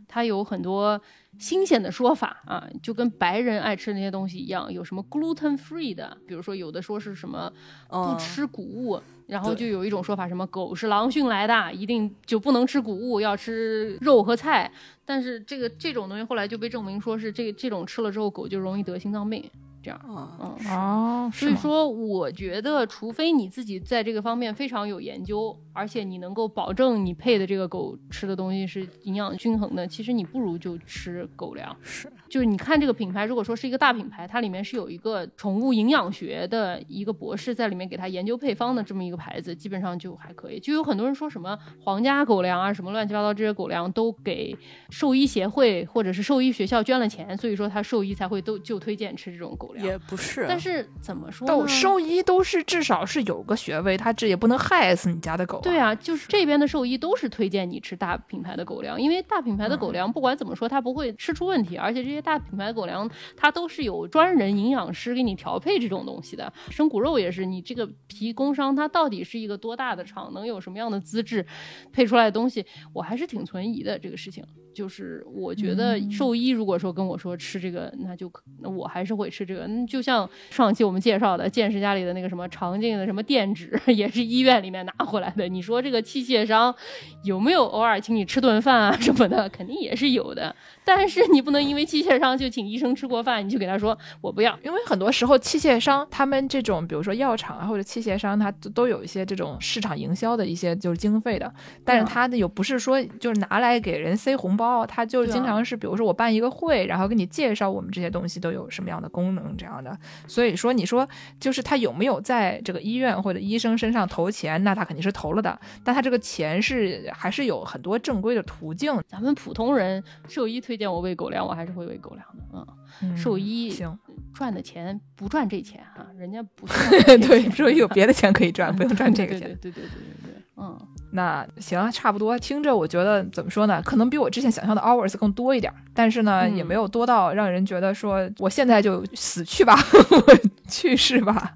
它有很多新鲜的说法啊，就跟白人爱吃那些东西一样，有什么 gluten free 的，比如说有的说是什么不嗯吃谷物，然后就有一种说法，什么狗是狼训来的，一定就不能吃谷物，要吃肉和菜。但是这个这种东西后来就被证明说是这这种吃了之后狗就容易得心脏病，这样。啊，嗯，哦，所以说，我觉得，除非你自己在这个方面非常有研究，而且你能够保证你配的这个狗吃的东西是营养均衡的，其实你不如就吃狗粮。是就是你看这个品牌，如果说是一个大品牌，它里面是有一个宠物营养学的一个博士在里面给它研究配方的这么一个牌子，基本上就还可以。就有很多人说什么皇家狗粮啊，什么乱七八糟这些狗粮都给兽医协会或者是兽医学校捐了钱，所以说他兽医才会都就推荐吃这种狗粮。也不是，但是怎么说呢？兽医都是至少是有个学位，他这也不能害死你家的狗、对，啊，就是这边的兽医都是推荐你吃大品牌的狗粮，因为大品牌的狗粮不管怎么说它不会吃出问题，而且这些大品牌狗粮它都是有专人营养师给你调配这种东西的。生骨肉也是，你这个皮工商它到底是一个多大的厂，能有什么样的资质配出来的东西，我还是挺存疑的这个事情。就是我觉得兽医如果说跟我说吃这个，那就可那我还是会吃这个。嗯，就像上期我们介绍的见识家里的那个什么肠镜的什么垫纸，也是医院里面拿回来的。你说这个器械商有没有偶尔请你吃顿饭啊什么的？肯定也是有的。但是你不能因为器械商就请医生吃过饭，你就给他说我不要。因为很多时候器械商他们这种，比如说药厂啊或者器械商，他都都有一些这种市场营销的一些就是经费的，但是他的又不是说就是拿来给人塞红包，他就是经常是比如说我办一个会，然后给你介绍我们这些东西都有什么样的功能，这样的。所以说，你说就是他有没有在这个医院或者医生身上投钱？那他肯定是投了的，但他这个钱是还是有很多正规的途径。咱们普通人，兽医推荐我喂狗粮，我还是会喂狗粮的。嗯，嗯兽医行，赚的钱不赚这钱哈，人家不 对，兽医有别的钱可以赚，不用赚这个钱。对对对对对对对，嗯。那行，差不多。听着，我觉得怎么说呢？可能比我之前想象的 hours 更多一点儿，但是呢，嗯也没有多到让人觉得说我现在就死去吧，我 去世吧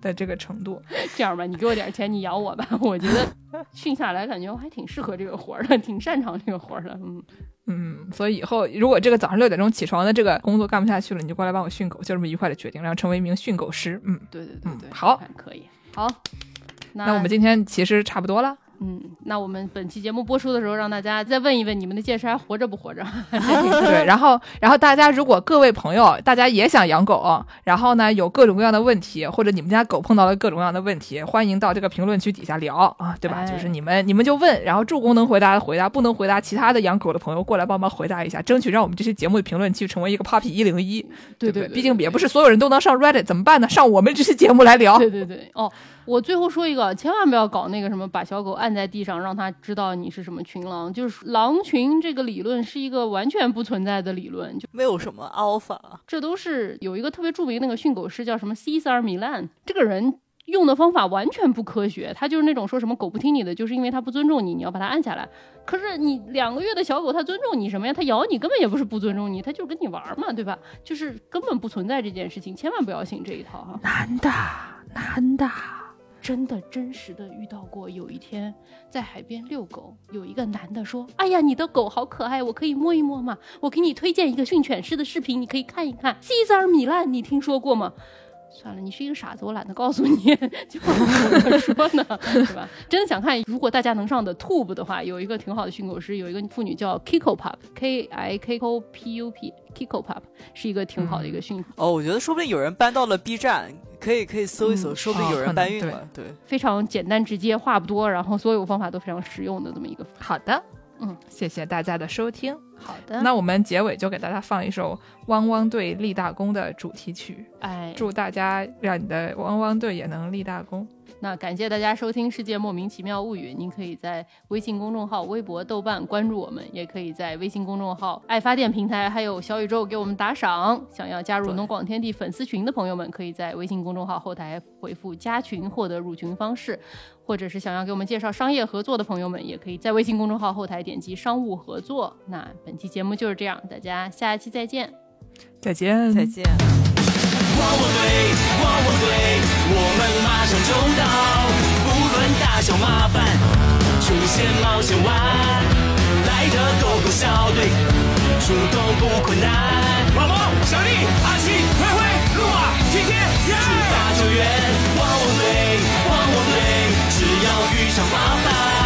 的这个程度。这样吧，你给我点钱，你养我吧。我觉得训下来，感觉我还挺适合这个活儿的，挺擅长这个活儿的。嗯，嗯，所以以后如果这个早上六点钟起床的这个工作干不下去了，你就过来帮我训狗，就这么愉快的决定，然后成为一名训狗师。嗯，对对对对，嗯好可以。好，那那我们今天其实差不多了。嗯，那我们本期节目播出的时候，让大家再问一问你们的健身还活着不活着？对，然后然后大家如果各位朋友大家也想养狗，然后呢有各种各样的问题，或者你们家狗碰到了各种各样的问题，欢迎到这个评论区底下聊啊，对吧？哎就是你们你们就问，然后助攻能回答的回答，不能回答其他的养狗的朋友过来帮忙回答一下，争取让我们这期节目的评论区成为一个 Papi 一零一，不对对，毕竟也不是所有人都能上 Reddit，怎么办呢？上我们这期节目来聊。对对对，哦，我最后说一个，千万不要搞那个什么，把小狗按在地上，让它知道你是什么群狼。就是狼群这个理论是一个完全不存在的理论，就没有什么 alpha，这都是有一个特别著名的那个训狗师叫什么 Cesar Milan，这个人。用的方法完全不科学，他就是那种说什么狗不听你的，就是因为它不尊重你，你要把它按下来。可是你两个月的小狗，它尊重你什么呀？它咬你根本也不是不尊重你，它就是跟你玩嘛，对吧？就是根本不存在这件事情，千万不要信这一套哈。难的，男的。真的真实的遇到过，有一天在海边遛狗，有一个男的说：“哎呀，你的狗好可爱，我可以摸一摸吗？我给你推荐一个训犬师的视频，你可以看一看。西塞尔米兰，你听说过吗？”算了，你是一个傻子，我懒得告诉你，就怎么说呢，是吧？真的想看，如果大家能上的 Tube 的话，有一个挺好的训狗师，有一个妇女叫 Kiko Pup，K I K O P U P，Kiko Pup 是一个挺好的一个训哦，我觉得说不定有人搬到了 B 站，可以可以搜一搜，嗯说不定有人搬运了。对，非常简单直接，话不多，然后所有方法都非常实用的这么一个。好的，嗯，谢谢大家的收听。好的，那我们结尾就给大家放一首《汪汪队立大功》的主题曲，哎，祝大家让你的汪汪队也能立大功。那感谢大家收听《世界莫名其妙物语》，您可以在微信公众号、微博、豆瓣关注我们，也可以在微信公众号、爱发电平台还有小宇宙给我们打赏。想要加入对农广天地粉丝群的朋友们，可以在微信公众号后台回复“加群”获得入群方式，或者是想要给我们介绍商业合作的朋友们，也可以在微信公众号后台点击“商务合作”。那本期节目就是这样，大家下期再见。再见，再见。汪汪队汪汪队我们马上就到无论大小麻烦出现冒险湾来德狗狗小队出动不困难。毛毛小丽阿奇灰灰路马天天耶出发救援汪汪队汪汪队只要遇上麻烦。